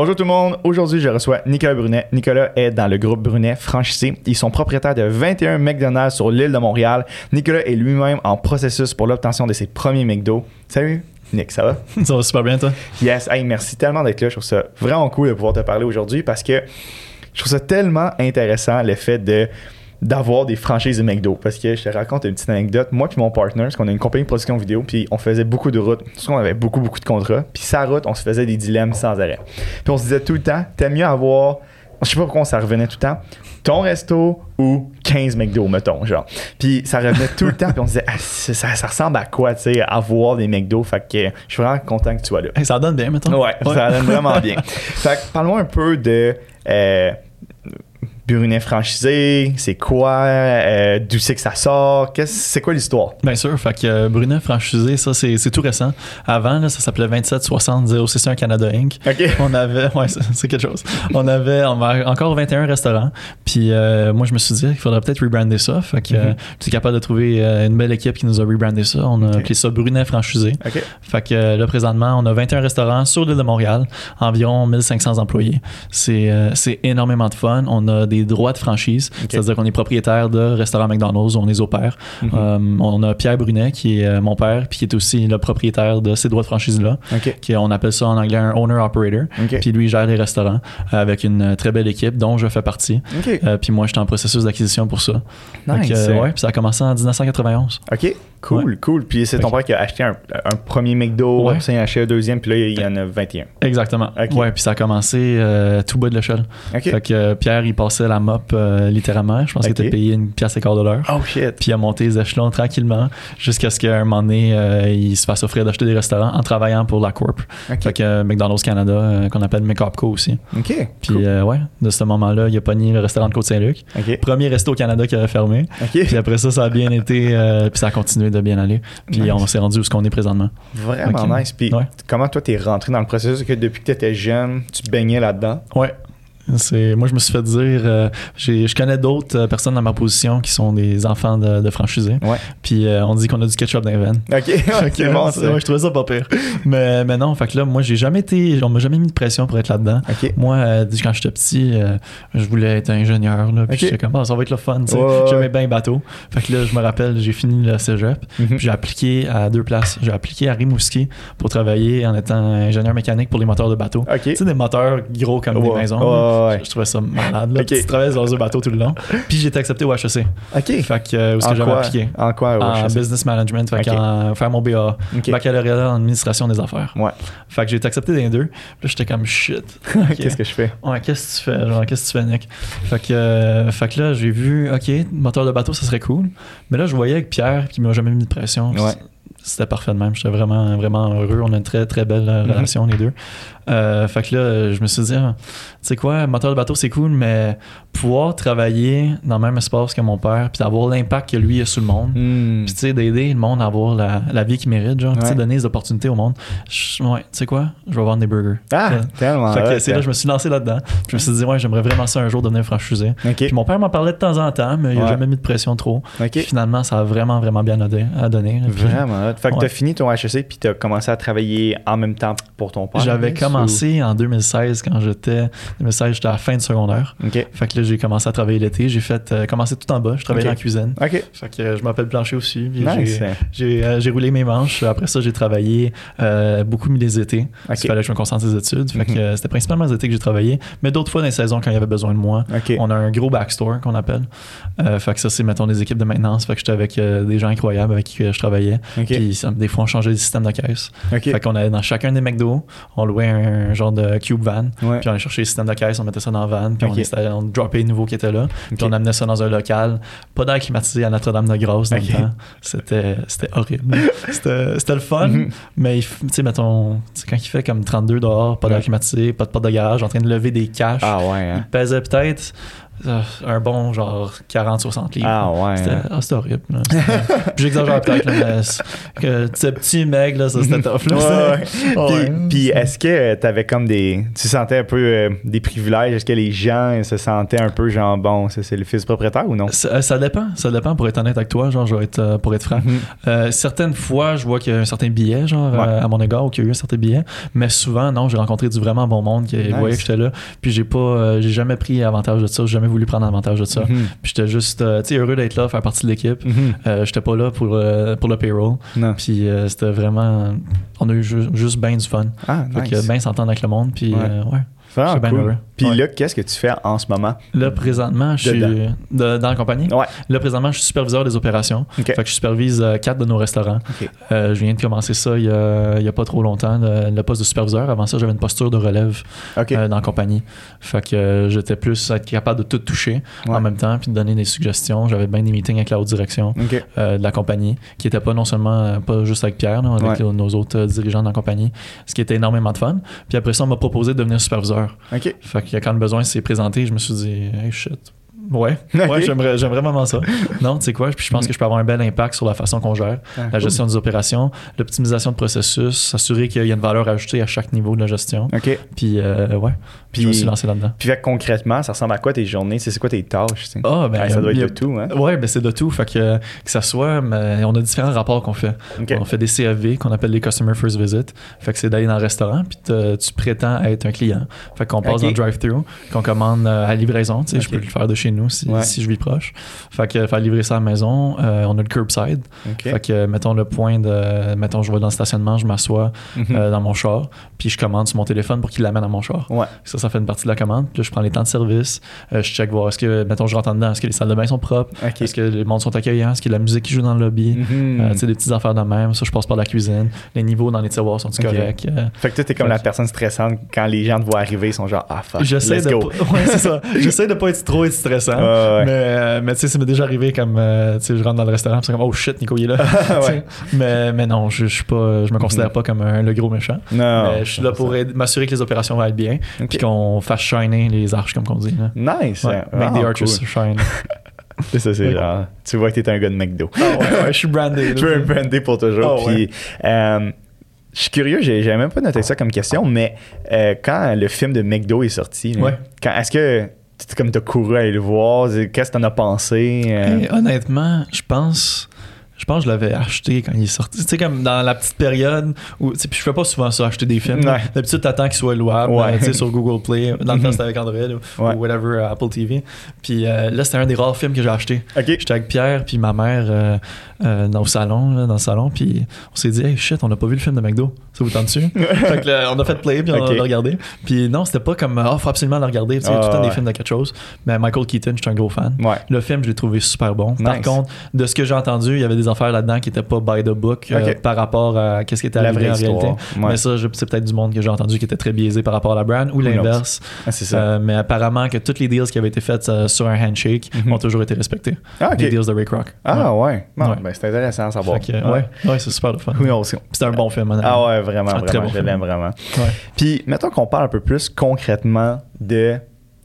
Bonjour tout le monde. Aujourd'hui, je reçois Nicolas Brunet. Nicolas est dans le groupe Brunet franchisé. Ils sont propriétaires de 21 McDonald's sur l'île de Montréal. Nicolas est lui-même en processus pour l'obtention de ses premiers McDo. Salut. Nick, ça va? Ça va super bien, toi? Yes, hey, merci tellement d'être là. Je trouve ça vraiment cool de pouvoir te parler aujourd'hui parce que je trouve ça tellement intéressant le fait de d'avoir des franchises de McDo. Parce que je te raconte une petite anecdote. Moi puis mon partner parce qu'on a une compagnie de production vidéo puis on faisait beaucoup de routes. Parce qu'on avait beaucoup beaucoup de contrats. Puis sa route on se faisait des dilemmes sans arrêt. Puis on se disait tout le temps t'aimes mieux avoir je sais pas pourquoi ça revenait tout le temps ton resto ou 15 McDo mettons genre. Puis ça revenait tout le temps puis on se disait ah, ça, ça, ressemble à quoi tu sais avoir des McDo? Fait que je suis vraiment content que tu sois là. Ça donne bien mettons. Ouais, ça donne vraiment bien. Fait que parle-moi un peu de euh, Brunet franchisé, c'est quoi, euh, d'où c'est que ça sort, c'est quoi l'histoire? Bien sûr, fait que euh, Brunet franchisé, ça c'est tout récent. Avant, là, ça s'appelait 2760 061 Canada Inc. On avait, ouais, c'est quelque chose. On avait, on avait encore 21 restaurants. Puis euh, moi, je me suis dit qu'il faudrait peut-être rebrander ça. Fait que mm tu es capable de trouver une belle équipe qui nous a rebrandé ça. On a appelé ça Brunet franchisé. OK. Fait que là, présentement, on a 21 restaurants sur l'île de Montréal, environ 1500 employés. C'est énormément de fun. On a des droits de franchise. C'est-à-dire qu'on est propriétaire de restaurant McDonald's, on les opère. Mhm. Euh, on a Pierre Brunet, qui est euh, mon père, puis qui est aussi le propriétaire de ces droits de franchise-là. Qui, on appelle ça en anglais un owner-operator. Puis lui, il gère les restaurants euh, avec une très belle équipe dont je fais partie. puis moi, je suis en processus d'acquisition pour ça. Nice. ouais, puis ça a commencé en 1991. OK. Cool, cool. Puis c'est ton père qui a acheté un, premier McDo, puis il a acheté un deuxième, puis là, il y en a 21. Exactement. Ouais, puis ça a commencé tout bas de l'échelle. Fait que Pierre, il passait la mop euh, littéralement. Je pense qu'il était payé une pièce et quart de l'heure. Oh shit. Puis il a monté les échelons tranquillement jusqu'à ce qu'à un moment donné, euh, il se fasse offrir d'acheter des restaurants en travaillant pour la Corp. Fait que euh, McDonald's Canada, qu'on appelle McOpco aussi. OK. Puis ouais, de ce moment-là, il a pogné le restaurant de Côte-Saint-Luc. Premier resto au Canada qui avait fermé. Puis après ça, ça a bien été, puis ça a continué de bien aller. Puis on s'est rendu où ce qu'on est présentement. Vraiment nice. Puis comment toi, t'es rentré dans le processus? Que depuis que tu étais jeune, tu baignais là-dedans? Ouais. C'est, moi, je me suis fait dire, euh, je connais d'autres euh, personnes dans ma position qui sont des enfants de, de franchisés. Ouais. Puis euh, on dit qu'on a du ketchup dans les veines. Ok, ok, bon, ça. Ouais, je trouvais ça pas pire. mais, mais non, fait que là, moi, j'ai jamais été, on m'a jamais mis de pression pour être là-dedans. Moi, quand j'étais petit, je voulais être ingénieur. Là, puis j'étais comme, ah, ça va être le fun. sais. J'aimais bien bateau. Fait que là, je me rappelle, j'ai fini le cégep. Puis j'ai appliqué à deux places. J'ai appliqué à Rimouski pour travailler en étant ingénieur mécanique pour les moteurs de bateau. Tu sais, des moteurs gros comme des maisons. Je trouvais ça malade. Là. Tu travailles dans un bateau tout le long. Puis j'ai été accepté au HEC. OK. Fait que, euh, où est-ce que j'avais appliqué? En quoi au En business management. Fait okay. faire mon BA. Baccalauréat en administration des affaires. Ouais. Fait que j'ai été accepté dans les deux. Puis là, j'étais comme shit. qu'est-ce que je fais? Ouais, qu'est-ce que tu fais? Genre, qu'est-ce que tu fais, Nick? Fait que, euh, fait que là, j'ai vu, OK, moteur de bateau, ça serait cool. Mais là, je voyais avec Pierre, qui m'a jamais mis de pression. Ouais c'était parfait de même. J'étais vraiment, vraiment heureux. On a une très, très belle mhm. relation, les deux. Euh, fait que là, je me suis dit, ah, tu sais quoi, moteur de bateau, c'est cool, mais pouvoir travailler dans le même espace que mon père, puis d'avoir l'impact que lui a sur le monde, hmm. puis tu sais, d'aider le monde à avoir la, la vie qu'il mérite, genre, tu sais, donner des opportunités au monde. ouais, tu sais quoi, je vais vendre des burgers. Ah, tellement. Fait que c'est là, je me suis lancé là-dedans. Je me suis dit, ouais, j'aimerais vraiment ça un jour devenir franchisé. Puis mon père m'en parlait de temps en temps, mais il n'a jamais mis de pression trop. finalement, ça a vraiment, vraiment bien à donner. vraiment. Fait que t'as fini ton HEC, puis t'as commencé à travailler en même temps pour ton père. J'avais commencé en 2016 quand j'étais 2016 j'étais à la fin de secondaire. Fait que là j'ai commencé à travailler l'été, j'ai fait euh, commencé tout en bas, je travaillais en cuisine. Fait que je m'appelle Plancher aussi, euh, j'ai roulé mes manches, après ça j'ai travaillé euh, beaucoup les étés. Il fallait que je me concentre sur les études, fait que mhm. c'était principalement les étés que j'ai travaillé, mais d'autres fois dans les saisons quand il y avait besoin de moi. On a un gros backstore qu'on appelle. fait que ça c'est mettons des équipes de maintenance, fait que j'étais avec des gens incroyables avec qui je travaillais. Puis des fois on changeait les systèmes de caisse. Fait qu'on allait dans chacun des McDo, on louait un genre de cube van. Puis on allait chercher les systèmes de caisse, on mettait ça dans la van, puis on, on dropait les nouveaux qui étaient là. Puis on amenait ça dans un local, pas d'air climatisé à Notre-Dame-de-Grâce dans le temps. C'était, c'était horrible. c'était, le fun, mhm. mais tu sais, mettons, quand il fait comme 32 dehors, pas d'air climatisé, pas de porte de garage, en train de lever des caches. Ah ouais. Hein. Il pesait peut-être un bon genre 40-60 livres. Ah ouais. C'était ah, horrible. J'exagère peut-être, mais que ce petit mec, là, ça c'était tough. Là, Ouais, Puis, est-ce que tu avais comme des. Tu sentais un peu euh, des privilèges? Est-ce que les gens se sentaient un peu genre, bon, c'est le fils propriétaire ou non? Ça, ça dépend, ça dépend pour être honnête avec toi, genre je vais être euh, pour être franc. Mhm. Euh, certaines fois, je vois qu'il y a un certain billet, genre Ouais. euh, à mon égard, ou qu'il y a eu un certain billet, mais souvent, non, j'ai rencontré du vraiment bon monde qui Nice. voyait que j'étais là, puis j'ai pas, euh, j'ai jamais pris avantage de ça, j'ai jamais voulu prendre avantage de ça. Mhm. Puis j'étais juste, euh, heureux d'être là, faire partie de l'équipe. Mhm. Euh, j'étais pas là pour, euh, pour le payroll, Non. puis euh, c'était vraiment, on a eu ju- juste bien du fun. Ah, Fait que nice. bien s'entendre avec le monde, puis Ouais. euh, ouais. Bien cool. Puis Ouais. là, qu'est-ce que tu fais en ce moment? Là, présentement, je suis de- dans la compagnie. Ouais. Là, présentement, je suis superviseur des opérations. Fait que je supervise euh, quatre de nos restaurants. Euh, je viens de commencer ça il y a, pas trop longtemps, le, le poste de superviseur. Avant ça, j'avais une posture de relève euh, dans la compagnie. Fait que j'étais plus être capable de tout toucher Ouais. en même temps puis de donner des suggestions. J'avais bien des meetings avec la haute direction de la compagnie qui était pas non seulement pas juste avec Pierre, là, avec nos- autres dirigeants de la compagnie, ce qui était énormément de fun. Puis après ça, on m'a proposé de devenir superviseur. OK. Fait que quand le besoin s'est présenté, je me suis dit, hey shit. Ouais, ouais j'aimerais, j'aimerais vraiment ça. Non, tu sais quoi, puis je pense que je peux avoir un bel impact sur la façon qu'on gère Ah, la cool. gestion des opérations, l'optimisation de processus, s'assurer qu'il y a une valeur ajoutée à chaque niveau de la gestion. OK. Puis, euh, ouais, Puis- je me suis lancé là-dedans. Puis fait concrètement, ça ressemble à quoi tes journées? C'est quoi tes tâches? Ah, ben, Ouais, ça doit être a- de tout, hein? Ouais, ben c'est de tout. Fait que, que ça soit, mais on a différents rapports qu'on fait. On fait des CFV qu'on appelle les Customer First Visit. Fait que c'est d'aller dans le restaurant puis te- tu prétends être un client. Fait qu'on passe dans le drive-thru, qu'on commande euh, à livraison. Tu sais, je peux le faire de chez nous si, Ouais. si je vis proche. Fait que faire livrer ça à la maison. Euh, on a le curbside. Fait que mettons le point de, mettons je vais dans le stationnement, je m'assois Mhm. euh, dans mon char, puis je commande sur mon téléphone pour qu'il l'amène à mon char. Ouais. Ça, ça fait une partie de la commande. Puis là, je prends les temps de service. Euh, je check voir est-ce que, mettons, je rentre en dedans, est-ce que les salles de bain sont propres, est-ce que les mondes sont accueillants, est-ce qu'il y a de la musique qui joue dans le lobby. Euh, tu sais, des petites affaires de même. Ça, je passe par la cuisine. Les niveaux dans les tiroirs sont-ils corrects? Euh, Fait que toi, t'es comme la personne stressante quand les gens te voient arriver, ils sont genre, ah fuck, J'essaie de, ouais, ça. J'essaie de pas être trop être stressant. Ouais, ouais. Mais, mais tu sais, ça m'est déjà arrivé comme, tu sais, je rentre dans le restaurant, c'est comme, oh shit, Nico, il est là. Mais, mais non, je, je suis pas, je me considère Mhm. pas comme un- le gros méchant. Non. mais je suis là pour m'assurer que les opérations vont être bien, Ok. Qu'on fasse shiner les arches, comme on dit. Là. Nice. Ouais, make Ah, the arches cool. shine. Ça, c'est genre, tu vois que t'es un gars de McDo. Ah ouais, ouais, je suis brandé. Tu veux un brandé pour toujours. Ah, Puis, euh, je suis curieux, j'ai j'avais même pas noté ça comme question, mais euh, quand le film de McDo est sorti, est-ce que tu comme t'as couru à aller le voir, qu'est-ce que t'en as pensé? euh? Hey, honnêtement, je pense. Je pense que je l'avais acheté quand il est sorti. Tu sais, comme dans la petite période où. Tu sais, puis je fais pas souvent ça, acheter des films. Ouais. D'habitude, t'attends qu'il soit louable, Ouais. sais, sur Google Play. Dans le temps, c'était avec Android ou, Ouais. ou whatever, euh, Apple TV. Puis euh, là, c'était un des rares films que j'ai acheté. Ok. J'étais avec Pierre puis ma mère euh, euh, dans le salon, là, dans le salon, puis on s'est dit, hey shit, on n'a pas vu le film de McDo. Ça vous tente dessus? fait que là, on a fait play puis on Ok. l'a regardé. Puis non, c'était pas comme, ah, faut absolument le regarder. Tu sais, il y a Ah, tout le temps ouais. des films de quelque chose. Mais Michael Keaton, je suis un gros fan. Ouais. Le film, je l'ai trouvé super bon. Par contre, de ce que j'ai entendu, il y avait des affaires là-dedans qui étaient pas by the book euh, par rapport à qu'est-ce qui était La arrivé vraie en histoire. réalité. Ouais. Mais ça, c'est peut-être du monde que j'ai entendu qui était très biaisé par rapport à la brand ou l'inverse. Ah. Euh, mais apparemment que toutes les deals qui avaient été faites euh, sur un handshake Mhm. ont toujours été respectés. Ah. Les deals de Ray Kroc. Ah, ouais. Bon, Ouais. Ben, c'est intéressant à savoir. Que, ouais, ouais, c'est super le fun. Knows? C'était un bon film. Ah ouais, vraiment, Ah, très vraiment. bon je l'aime vraiment. Puis, mettons qu'on parle un peu plus concrètement de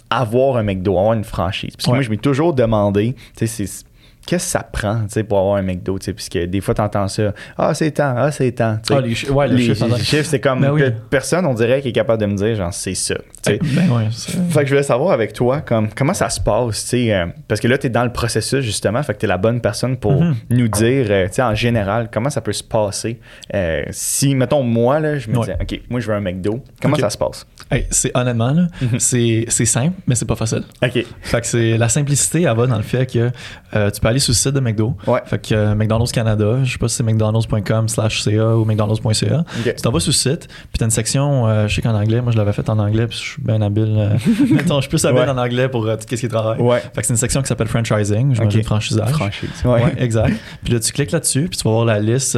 avoir un McDo, avoir une franchise. Parce que moi, je m'ai toujours demandé, tu sais, c'est- qu'est-ce que ça prend, tu pour avoir un McDo, tu puisque des fois, t'entends ça, ah, c'est temps, ah, c'est temps, tu. Ah, les chi- ouais, le les, les chiffres, c'est comme, Ben oui. personne, on dirait, qui est capable de me dire, genre, c'est ça, tu. Ben ouais, Fait que je voulais savoir avec toi comme, comment ça se passe, tu euh, parce que là, tu es dans le processus justement, fait que tu es la bonne personne pour Mhm. nous dire, euh, tu en général, comment ça peut se passer. Euh, si, mettons, moi, là, je me Ouais. disais, OK, moi, je veux un McDo, comment ça se passe? Hey, c'est honnêtement, Mhm. c'est simple, mais c'est pas facile. OK. Fait que c'est la simplicité, elle va dans le fait que euh, tu peux aller sur le site de McDo. Ouais. Fait que euh, McDonald's Canada, je sais pas si c'est mcdonalds.com slash CA ou mcdonalds.ca. OK. Tu t'en vas sur le site, puis t'as une section, euh, je sais qu'en anglais, moi je l'avais fait en anglais, puis je suis bien habile. euh, mettons, je suis plus habile Ouais. en anglais pour euh, tout ce qui est travail. Ouais. Fait que c'est une section qui s'appelle franchising, j'imagine Ok. franchisage. Franchise. Ouais. Ouais. exact. Puis là, tu cliques là-dessus, puis tu vas voir la liste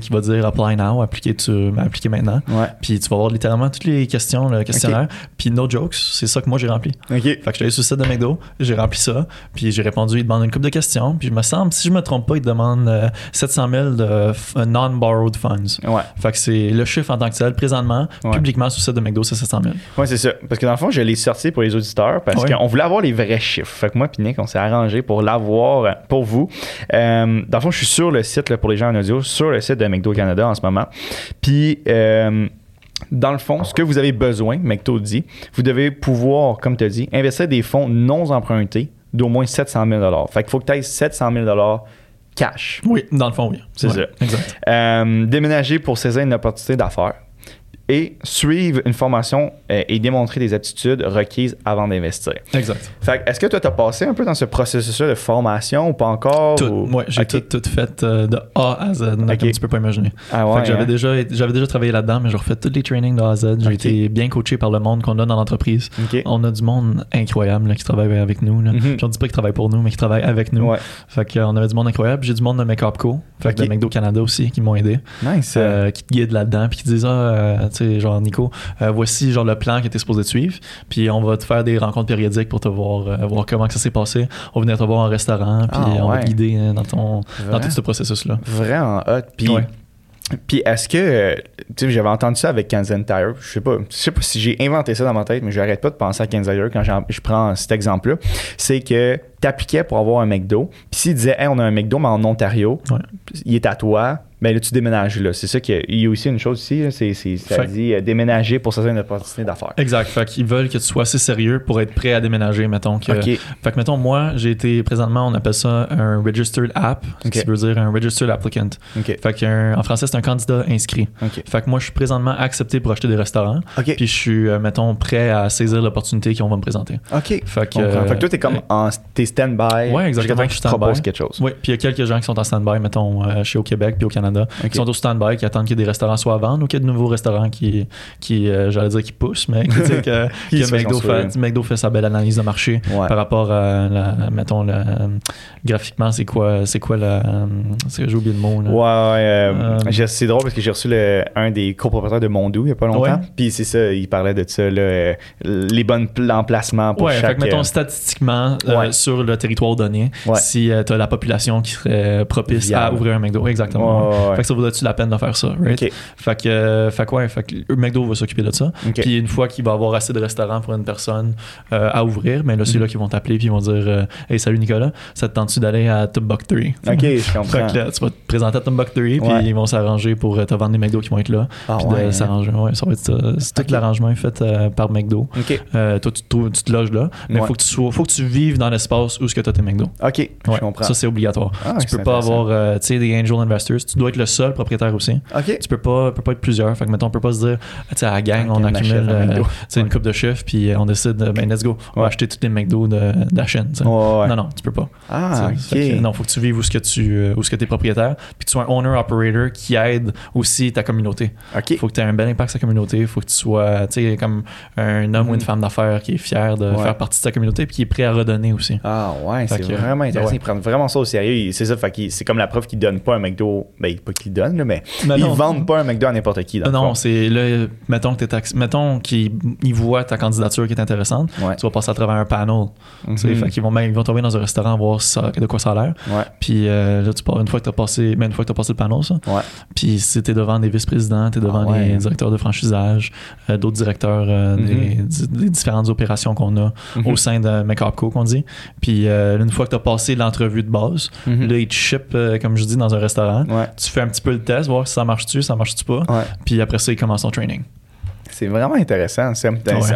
qui va dire apply now, appliquer, tu, appliquer maintenant. Ouais. Puis tu vas voir littéralement toutes les questions, le questionnaire. Puis no jokes, c'est ça que moi j'ai rempli. Fait que j'étais allé sur le site de McDo, j'ai rempli ça, puis j'ai répondu, il demande une couple de questions, Puis, je me semble, si je me trompe pas, il demande 700 000 de non-borrowed funds. Ouais. Fait que c'est le chiffre en tant que tel, présentement, publiquement sur le site de McDo, c'est 700 000. Oui, c'est ça. Parce que dans le fond, je l'ai sorti pour les auditeurs parce qu'on voulait avoir les vrais chiffres. Fait que moi, puis Nick, on s'est arrangé pour l'avoir pour vous. dans le fond, je suis sur le site pour les gens en audio, sur le site de McDo Canada en ce moment. Puis, dans le fond, ce que vous avez besoin, McDo dit, vous devez pouvoir, comme tu as dit, investir des fonds non empruntés d'au moins 700 000 Fait qu'il faut que tu aies 700 000 cash. Oui, dans le fond, oui. C'est ça. Exact. Euh, déménager pour saisir une opportunité d'affaires et suivre une formation euh, et démontrer des aptitudes requises avant d'investir. Exact. Fait est-ce que toi, tu as passé un peu dans ce processus-là de formation ou pas encore? Tout. Oui, j'ai tout, tout, fait euh, de A à Z, comme tu peux pas imaginer. Ah ouais, j'avais, hein? déjà, j'avais déjà travaillé là-dedans, mais j'ai refait tous les trainings de A à Z. J'ai été bien coaché par le monde qu'on a dans l'entreprise. On a du monde incroyable qui travaille avec nous. Là. Mm dit pas qu'ils travaillent pour nous, mais qui travaillent avec nous. Ouais. Fait qu'on avait du monde incroyable. J'ai du monde de Makeup Co, fait de McDo Canada aussi, qui m'ont aidé. Nice. Euh, qui te guident là-dedans, puis qui disent, ah, sais, genre, Nico, euh, voici genre le plan qui était supposé te suivre. Puis on va te faire des rencontres périodiques pour te voir, euh, voir comment ça s'est passé. On va venir te voir en restaurant, puis ah, on va te guider hein, dans, ton, dans tout ce processus-là. Vraiment hot. Puis puis est-ce que, tu sais, j'avais entendu ça avec Kansas Tire, je sais pas, je sais pas si j'ai inventé ça dans ma tête, mais j'arrête pas de penser à Kansas Tire quand je prends cet exemple-là. C'est que tu appliquais pour avoir un McDo, puis s'il disait, hey, on a un McDo, mais en Ontario, il est à toi, ben là, tu déménages là. C'est ça qu'il y, a aussi une chose ici, c'est, ça dit euh, déménager pour ça une opportunité d'affaires. Exact. Fait qu'ils veulent que tu sois assez sérieux pour être prêt à déménager, mettons. Que, Fait que, mettons, moi, j'ai été présentement, on appelle ça un registered app, ce qui veut dire un registered applicant. Fait qu'en français, c'est un candidat inscrit. Fait que moi, je suis présentement accepté pour acheter des restaurants. Puis je suis, euh, mettons, prêt à saisir l'opportunité qu'on va me présenter. OK. Fait que, fait que toi, t'es comme en t'es stand-by. Ouais, exactement. Je propose quelque chose. Oui, puis il y a quelques gens qui sont en stand-by, mettons, euh, chez au Québec puis au Canada qui sont au stand-by, qui attendent que des restaurants soient à vendre ou qu'il y ait de nouveaux restaurants qui, qui euh, j'allais dire, qui poussent, mais qui, que, que McDo, fait, McDo, fait, sa belle analyse de marché par rapport à, la, mettons, la, graphiquement, c'est quoi, c'est quoi la. J'ai oublié le mot. Là. Ouais, euh, euh, c'est drôle parce que j'ai reçu le, un des copropriétaires de Mondou il n'y a pas longtemps. Puis c'est ça, il parlait de ça, là, les bons emplacements pour ouais, chaque... Fait que, mettons, statistiquement, sur le territoire donné, si tu as la population qui serait propice à ouvrir un McDo. Exactement. Fait que ça vaudrait-tu la peine de faire ça, right? Fait que, euh, fait que ouais, fait que McDo va s'occuper de ça. Puis une fois qu'il va avoir assez de restaurants pour une personne euh, à ouvrir, mais là, c'est mhm. là qu'ils vont t'appeler puis ils vont dire euh, Hey, salut Nicolas, ça te tente-tu d'aller à Timbuktu? Ok, je comprends. Fait que là, tu vas te présenter à Timbuktu puis ils vont s'arranger pour te vendre des McDo qui vont être là. Ah, puis ouais, s'arranger. Ouais, ça va être c'est tout l'arrangement fait par McDo. toi, tu, tu, te loges là, mais il faut, que tu sois, faut que tu vives dans l'espace où tu as tes McDo. Ok, je comprends. Ça, c'est obligatoire. Ah, tu peux pas avoir tu sais, des angel investors. Tu dois être le seul propriétaire aussi. Tu peux pas, peux pas être plusieurs. Fait que, mettons, on peut pas se dire, tu sais, à la gang, on accumule euh, une coupe de chiffres, puis euh, on décide, ben, let's go, on va acheter tous les McDo de, de la chaîne. Non, non, tu peux pas. Ah, ok. non, faut que tu vives où ce que tu, euh, où ce que es propriétaire, puis que tu sois un owner-operator qui aide aussi ta communauté. Faut que tu aies un bel impact sur ta communauté. Faut que tu sois, tu sais, comme un homme ou une mm. femme d'affaires qui est fier de faire partie de ta communauté, puis qui est prêt à redonner aussi. Ah, ouais, c'est vraiment intéressant. Ils prennent vraiment ça au sérieux. C'est ça, c'est comme la preuve qu'ils donnent pas un McDo, ben, pas qu'ils donnent, mais ils vendent pas un McDo à n'importe qui. non, c'est là, mettons que mettons qu'ils voient ta candidature qui est intéressante, tu vas passer à travers un panel. Mm Fait qu'ils vont ils vont tomber dans un restaurant voir de quoi ça a l'air. Puis euh, là, tu pars, une fois que tu as passé, mais une fois que as passé le panel, ça. Puis si tu es devant des vice-présidents, tu es devant ah, des directeurs de franchisage, euh, d'autres directeurs euh, mm-hmm. des, différentes opérations qu'on a mm-hmm. au sein de Makeup Co qu'on dit. Puis une fois que tu as passé l'entrevue de base, là, ils te ship, comme je dis, dans un restaurant. Tu fais un petit peu le test, voir si ça marche-tu, ça marche-tu pas. Puis après ça, il commence son training. C'est vraiment intéressant.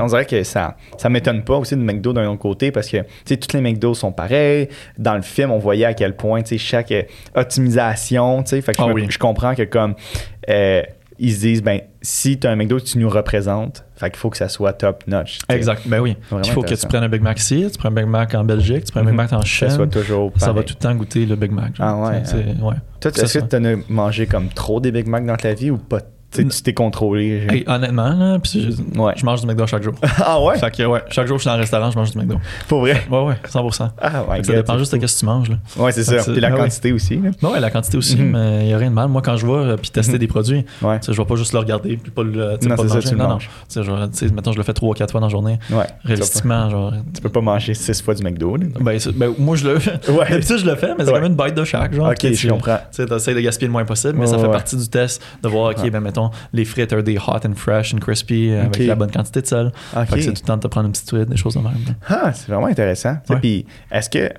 On dirait que ça ça m'étonne pas aussi de McDo d'un autre côté parce que tous les McDo sont pareils. Dans le film, on voyait à quel point chaque euh, optimisation, fait que ah je, comprends que comme euh, ils se disent ben si tu as un McDo tu nous représentes, fait qu'il faut que ça soit top notch. Exact. Ben oui. Il faut que tu prennes un Big Mac ici, tu prends un Big Mac en Belgique, tu prends un Big mhm. Mac en Chine. Ça soit toujours Ça va tout le temps goûter le Big Mac. Ah ouais. Hein. ouais. Toi, est-ce que tu as mangé comme trop des Big Mac dans ta vie ou pas tu t'es contrôlé. honnêtement, là, je, ouais. je mange du McDo chaque jour. ah ouais? Fait que, ouais, chaque jour, je suis dans un restaurant, je mange du McDo. Pour vrai? Ouais, ouais, 100%. Ah, ouais, ça dépend juste de ce que tu manges. Là. Ouais, c'est ça. Puis la quantité aussi. Là. Ouais, la quantité aussi, mhm. mais il n'y a rien de mal. Moi, quand je vais euh, puis tester mhm. des produits, ouais. je vais pas juste le regarder puis pas le, non, manger. Ça, non, non. Tu sais, maintenant, je le fais 3 ou 4 fois dans la journée. Ouais. Réalistiquement, genre. Tu peux pas manger 6 fois du McDo. Là. Ben, ben, moi, je le fais. Ouais. Je le fais, mais c'est quand même une bite de chaque. Genre, ok, je comprends. Tu essaies de gaspiller le moins possible, mais ça fait partie du test de voir, ok, ben, mettons, les frites are des hot and fresh and crispy euh, avec la bonne quantité de sel. Fait que c'est tout le temps de te prendre une petite tweet, des choses de même. Ah, c'est vraiment intéressant. Puis, est-ce que,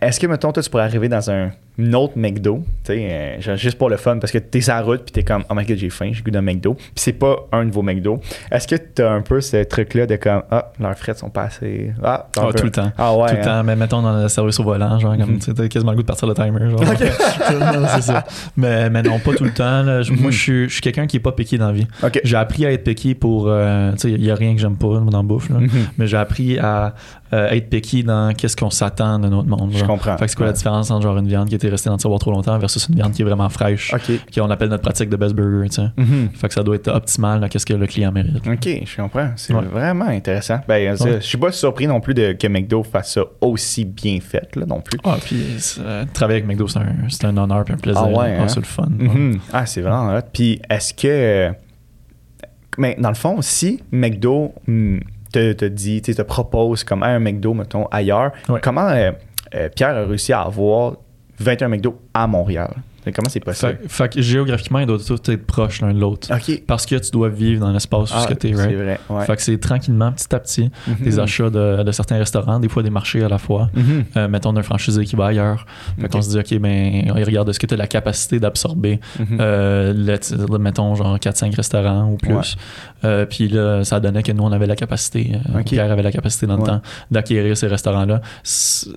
est-ce que, mettons, toi, tu pourrais arriver dans un une autre McDo, tu sais, euh, juste pour le fun, parce que t'es sur la route, puis t'es comme, oh my god, j'ai faim, j'ai goût d'un McDo, puis c'est pas un de vos McDo. Est-ce que t'as un peu ce truc-là de comme, ah, leurs frites sont pas assez. Ah, ah tout le temps. Ah ouais. Tout le hein. temps, mais mettons dans le service au volant, genre, comme, tu t'as quasiment le goût de partir le timer, genre. c'est ça. Mais, mais, non, pas tout le temps. Là. Moi, je suis quelqu'un qui est pas piqué dans la vie. J'ai appris à être piqué pour, euh, tu sais, il y a rien que j'aime pas dans la bouffe, là. Mm-hmm. mais j'ai appris à euh, être piqué dans qu'est-ce qu'on s'attend de notre monde. Je comprends. Fait que c'est quoi la différence entre genre une viande qui était restée dans le tiroir trop longtemps versus une viande qui est vraiment fraîche, qui on appelle notre pratique de best burger. Tu sais. Mm-hmm. Fait que ça doit être optimal à ce que le client mérite. Ok, je comprends. C'est vraiment intéressant. Ben, je suis pas surpris non plus de, que McDo fasse ça aussi bien fait là, non plus. Ah, puis euh, travailler avec McDo, c'est un, un, honneur et un plaisir. Ah ouais, ah, hein? c'est le fun. Mm-hmm. Ah, c'est vraiment Puis est-ce que. Mais dans le fond, si McDo hmm, te, te dit, te propose comme un McDo, mettons, ailleurs, comment euh, euh, Pierre a réussi à avoir 21 McDo à Montréal? Comment c'est possible? Fait, que géographiquement, ils doivent tous être proches l'un de l'autre. Parce que tu dois vivre dans l'espace où ah, tu es, right? C'est vrai. Fait que c'est tranquillement, petit à petit, mhm. des achats de, certains restaurants, des fois des marchés à la fois. Mhm. Euh, mettons d'un franchisé qui va ailleurs. Fait qu'on se dit, OK, ben, on regarde est-ce que tu as la capacité d'absorber, mhm. euh, mettons, genre 4-5 restaurants ou plus. Euh, puis là, ça donnait que nous, on avait la capacité, Pierre avait la capacité dans le temps d'acquérir ces restaurants-là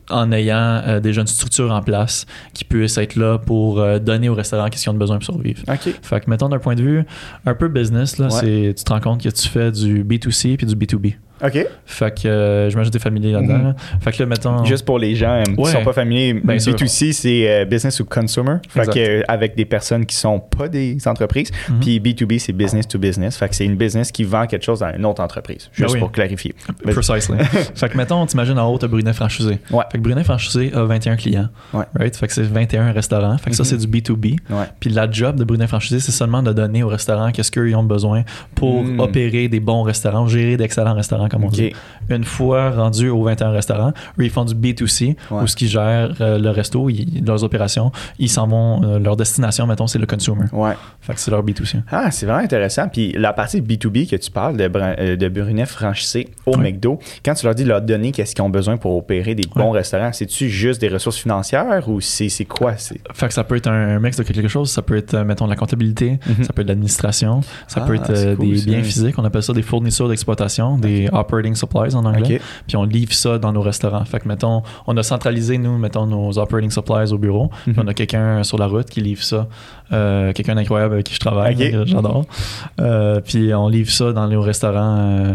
en ayant déjà une structure en place qui puisse être là pour donner au restaurant qu'est-ce qu'ils ont besoin pour survivre. Fait que, mettons, d'un point de vue un peu business, là, c'est, tu te rends compte que tu fais du B2C puis du B2B. OK. Fait que euh, je m'ajoute des familiers là-dedans. Mhm. Fait que là, mettons. Juste pour les gens euh, qui sont pas familiers, B2C, c'est euh, business ou consumer. Fait que, avec des personnes qui sont pas des entreprises. Mhm. Puis B2B, c'est business to business. Fait que c'est une business qui vend quelque chose à une autre entreprise. Juste ben pour clarifier. Precisely. fait que, mettons, t'imagines en haut, t'as Brunet Franchisé. Ouais. Fait que Brunet Franchisé a 21 clients. Ouais. Right? Fait que c'est 21 restaurants. Fait que ça, mhm. c'est du B2B. Ouais. Puis la job de Brunet Franchisé, c'est seulement de donner aux restaurants qu'est-ce qu'ils ont besoin pour opérer des bons restaurants, gérer d'excellents restaurants, comme on dit une fois rendu au 21 restaurants, eux, ils font du B2C, où ce qui gèrent euh, le resto, leurs opérations, ils s'en vont, euh, leur destination, mettons, c'est le consumer. Ouais. Fait que c'est leur B2C. Ah, c'est vraiment intéressant. Puis la partie B2B que tu parles de, euh, de Brunet franchissé au McDo, quand tu leur dis de leur donner qu'est-ce qu'ils ont besoin pour opérer des bons restaurants, c'est-tu juste des ressources financières ou c'est quoi? Fait que ça peut être un mix de quelque chose. Ça peut être, mettons, la comptabilité, mhm. ça peut être l'administration, ça peut ah, être des biens physiques. On appelle ça des fournisseurs d'exploitation, des operating supplies en anglais. Puis on livre ça dans nos restaurants. Fait que, mettons, on a centralisé, nous, mettons, nos operating supplies au bureau. Puis mhm. on a quelqu'un sur la route qui livre ça. Euh, quelqu'un d'incroyable avec qui je travaille, j'adore. Euh, puis on livre ça dans nos restaurants euh,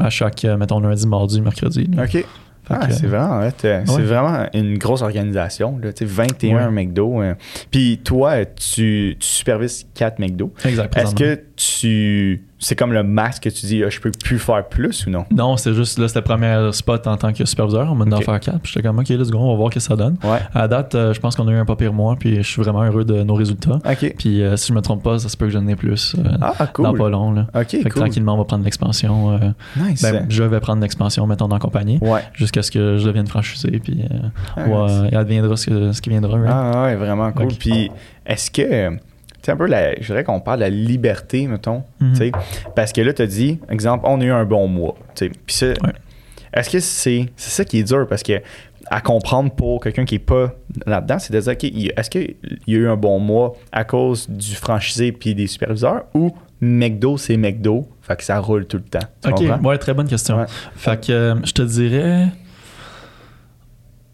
à chaque, mettons, lundi, mardi, mercredi. OK. Ah, c'est vraiment, c'est vraiment une grosse organisation. Là, 21 McDo. Puis toi, tu, tu supervises 4 McDo. Exactement. Est-ce que tu c'est comme le max que tu dis, ah, je peux plus faire plus ou non? Non, c'est juste, là, c'était le premier spot en tant que superviseur. On m'a demandé d'en faire quatre. Puis j'étais comme, OK, let's go, on va voir ce que ça donne. À date, euh, je pense qu'on a eu un pas pire mois. Puis je suis vraiment heureux de nos résultats. Puis euh, si je me trompe pas, ça se peut que j'en ai plus euh, ah, cool. dans pas long. Là. fait que tranquillement, on va prendre l'expansion. nice. Ben, je vais prendre l'expansion, mettons, dans la compagnie. Jusqu'à ce que je devienne franchisé. Puis il adviendra ce, ce qui viendra. Ah ouais, vraiment cool. Puis est-ce que c'est un peu la, je dirais qu'on parle de la liberté, mettons. Mhm. Parce que là, tu as dit, exemple, on a eu un bon mois. Puis est-ce que c'est c'est ça qui est dur? Parce que à comprendre pour quelqu'un qui n'est pas là-dedans, c'est de dire, OK, est-ce qu'il y a eu un bon mois à cause du franchisé puis des superviseurs ou McDo, c'est McDo, fait que ça roule tout le temps? OK, ouais, très bonne question. Fait que euh, je te dirais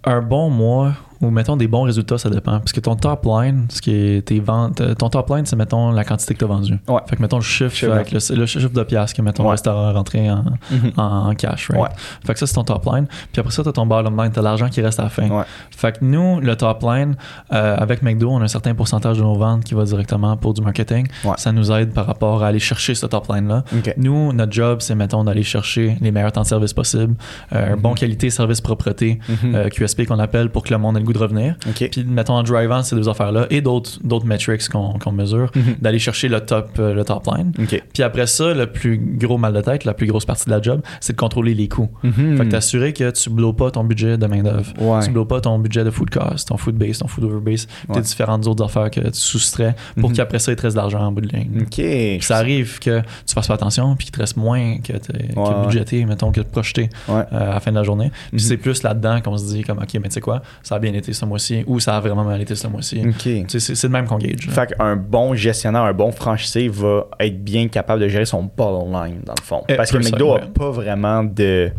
un bon mois ou mettons des bons résultats, ça dépend. Parce que ton top line, ce qui est tes ventes, euh, ton top line, c'est mettons la quantité que tu as vendue. Ouais. Fait que mettons le chiffre, avec le, le, chiffre de pièces que mettons le restaurant rentré en, mm-hmm. en, cash, right? Ouais. Fait que ça, c'est ton top line. Puis après ça, tu as ton bottom line, tu as l'argent qui reste à la fin. Ouais. Fait que nous, le top line, euh, avec McDo, on a un certain pourcentage de nos ventes qui va directement pour du marketing. Ça nous aide par rapport à aller chercher ce top line-là. Okay. Nous, notre job, c'est mettons d'aller chercher les meilleurs temps de service possibles, euh, mm-hmm. bon qualité, service, propreté, mm-hmm. euh, QSP qu'on appelle pour que le monde ait le goût de revenir. Okay. Puis mettons en drivant ces deux affaires-là et d'autres d'autres metrics qu'on qu'on mesure, Mm-hmm. d'aller chercher le top euh, le top line. Okay. Puis après ça, le plus gros mal de tête, la plus grosse partie de la job, c'est de contrôler les coûts. Mm-hmm. Fait que t'assurer que tu blows pas ton budget de main d'œuvre, Ouais. tu blows pas ton budget de food cost, ton food base, ton food over base, Ouais. tes différentes autres affaires que tu soustrais pour Mhm. qu'après ça il te reste de l'argent en bout de ligne. OK. Puis ça arrive que tu fasses pas attention puis qu'il te reste moins que, t'es- que Ouais, budgété, mettons, que projeté euh, à la fin de la journée. Puis Mhm. c'est plus là-dedans qu'on se dit comme ok, mais tu sais quoi, ça a bien été ce mois-ci ou ça a vraiment mal été ce mois-ci. OK. Tu sais, C'est le même qu'on gauge. là. Fait qu'un bon gestionnaire, un bon franchisé va être bien capable de gérer son bottom line, dans le fond. Eh, Parce que McDo ça, a ouais. pas vraiment de.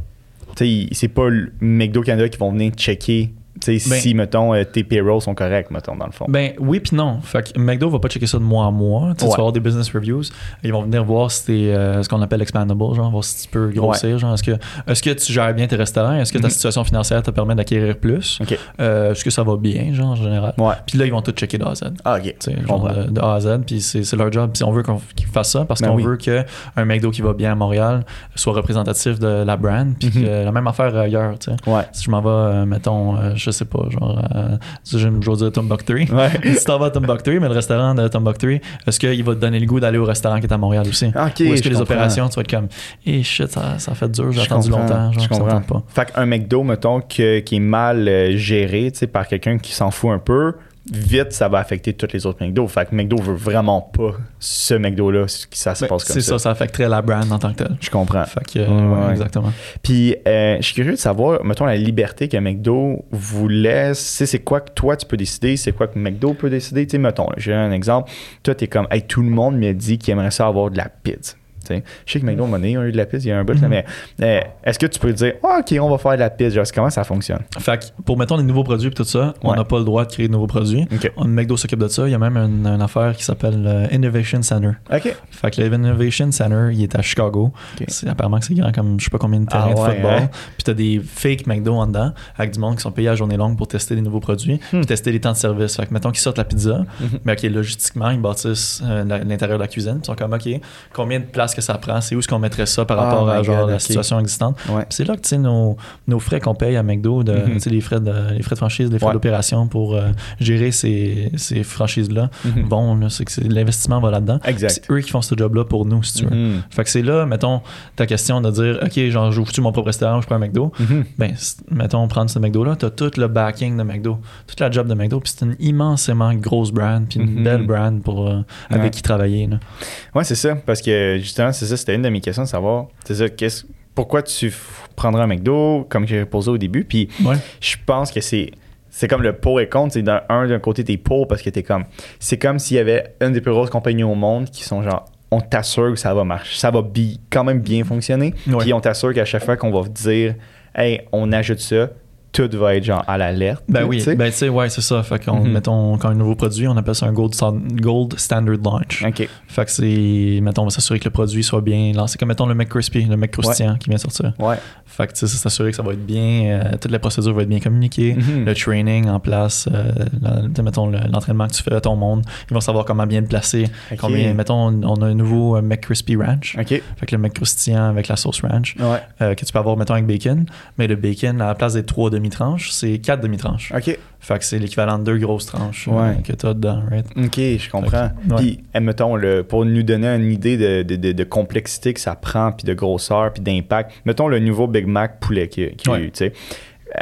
C'est pas le McDo Canada qui vont venir checker tu sais, Ben- si, mettons, euh, tes payrolls sont corrects, mettons, dans le fond. Ben oui puis non. Fait que McDo va pas checker ça de mois en mois. Tu sais, Ouais. Tu vas avoir des business reviews. Ils vont venir voir si t'es euh, ce qu'on appelle expandable, genre voir si tu peux grossir. Genre, est-ce que, est-ce que tu gères bien tes restaurants? Est-ce que ta Mhm. situation financière te permet d'acquérir plus? Euh, est-ce que ça va bien, genre, en général? Ouais. Puis là, ils vont tout checker de A à Z. Ah, OK. Genre de, de A à Z, puis c'est leur job. Puis on veut qu'on- qu'ils fassent ça parce Ben qu'on oui. veut qu'un McDo qui va bien à Montréal soit représentatif de la brand, puis Mhm. que la même affaire ailleurs. tu sais. Ouais. Si je m'en vais, mettons, je sais pas, genre, euh, je je vais dire Tombouctou. Ouais. si t'en vas à Tombouctou, mais le restaurant de Tombouctou, est-ce qu'il va te donner le goût d'aller au restaurant qui est à Montréal aussi? OK. Ou est-ce que je les comprends. opérations, tu vas être comme, eh shit, ça, ça fait dur, j'ai Je attendu longtemps, genre, je comprends. pas. Fait qu'un McDo, mettons, que- qui est mal euh, géré tu sais, par quelqu'un qui s'en fout un peu, vite, ça va affecter tous les autres McDo. Fait que McDo veut vraiment pas ce McDo-là, que ça se Ben, passe comme C'est ça. ça, ça affecterait la brand en tant que telle. Je comprends. Fait que, euh, Ouais, exactement. Puis, euh, je suis curieux de savoir, mettons, la liberté que McDo vous laisse. C'est quoi que toi, tu peux décider? C'est quoi que McDo peut décider? Tu sais, mettons, j'ai un exemple. Toi, t'es comme, hey, tout le monde me dit qu'il aimerait ça avoir de la pizza. Tu sais, je sais que McDo, ont eu de la pizza, il y a un bout, là, Mhm. mais euh, est-ce que tu peux dire, Ah, OK, on va faire de la pizza? Genre, comment ça fonctionne? Fait que pour, mettons, les nouveaux produits et tout ça, on n'a pas le droit de créer de nouveaux produits. OK. On, McDo s'occupe de ça. Il y a même une, une affaire qui s'appelle euh, Innovation Center. OK. Fait que l'Innovation Center, il est à Chicago. Ok. C'est apparemment que c'est grand comme je sais pas combien de terrains Ah de ouais, football. hein? Puis t'as des fake McDo en dedans avec du monde qui sont payés à journée longue pour tester des nouveaux produits, Hmm. puis tester les temps de service. Fait que mettons qu'ils sortent la pizza, Mhm. mais ok logistiquement ils bâtissent euh, l'intérieur de la cuisine. Ils sont comme ok combien de place que ça prend, c'est où est-ce qu'on mettrait ça par Oh rapport à my genre God, la situation existante. Ouais. C'est là que tu nos, nos frais qu'on paye à McDo, de, Mhm. tu les frais de les frais de franchise, les frais Ouais. d'opération pour euh, gérer ces, ces franchises là Mhm. c'est que l'investissement va là-dedans. C'est eux qui font ce job là pour nous si tu veux. Mhm. Fait que c'est là, mettons, ta question de dire, OK, genre, j'ouvre-tu mon propre restaurant, je prends un McDo? Ben, mettons, prendre ce McDo-là, t'as tout le backing de McDo, toute la job de McDo, puis c'est une immensément grosse brand, puis une belle brand pour, euh, avec Ouais. qui travailler. Là. Ouais, c'est ça. Parce que justement, c'est ça, c'était une de mes questions de savoir, c'est ça, qu'est-ce, pourquoi tu prendrais un McDo, comme j'ai posé au début. Puis Ouais. je pense que c'est. C'est comme le pour et contre. C'est d'un un, d'un côté, t'es pour parce que t'es comme. C'est comme s'il y avait une des plus grosses compagnies au monde qui sont genre. On t'assure que ça va marcher. Ça va bi- quand même bien fonctionner. Ouais. Puis on t'assure qu'à chaque fois qu'on va dire, hey, on ajoute ça, tout va être genre à l'alerte. Ben tu oui, sais. ben tu sais, ouais, c'est ça. Fait qu'on, Mhm. mettons, quand un nouveau produit, on appelle ça un gold, gold standard launch. OK. Fait que c'est, mettons, on va s'assurer que le produit soit bien lancé. Comme, mettons, le McCrispy, le McCroustillant qui vient de sortir. Ouais. Fait que, tu sais, c'est s'assurer que ça va être bien, euh, toute la procédure va être bien communiquée. Mhm. le training en place, euh, la- mettons le- l'entraînement que tu fais à ton monde, ils vont savoir comment bien le placer. OK. Combien, mettons, on, a un nouveau euh, McCrispy Ranch. OK. Fait que le McCroustillant avec la sauce ranch, Ouais. euh, que tu peux avoir, mettons, avec bacon. Mais le bacon, à la place des trois demi-tranches, c'est quatre demi-tranches. OK. Fait que c'est l'équivalent de deux grosses tranches euh, Ouais. que tu as dedans, right? OK, je comprends. Que, ouais. Puis, admettons, le, pour nous donner une idée de, de, de- de complexité que ça prend, puis de grosseur, puis d'impact, mettons le nouveau Big Mac poulet y a Ouais. eu, tu sais.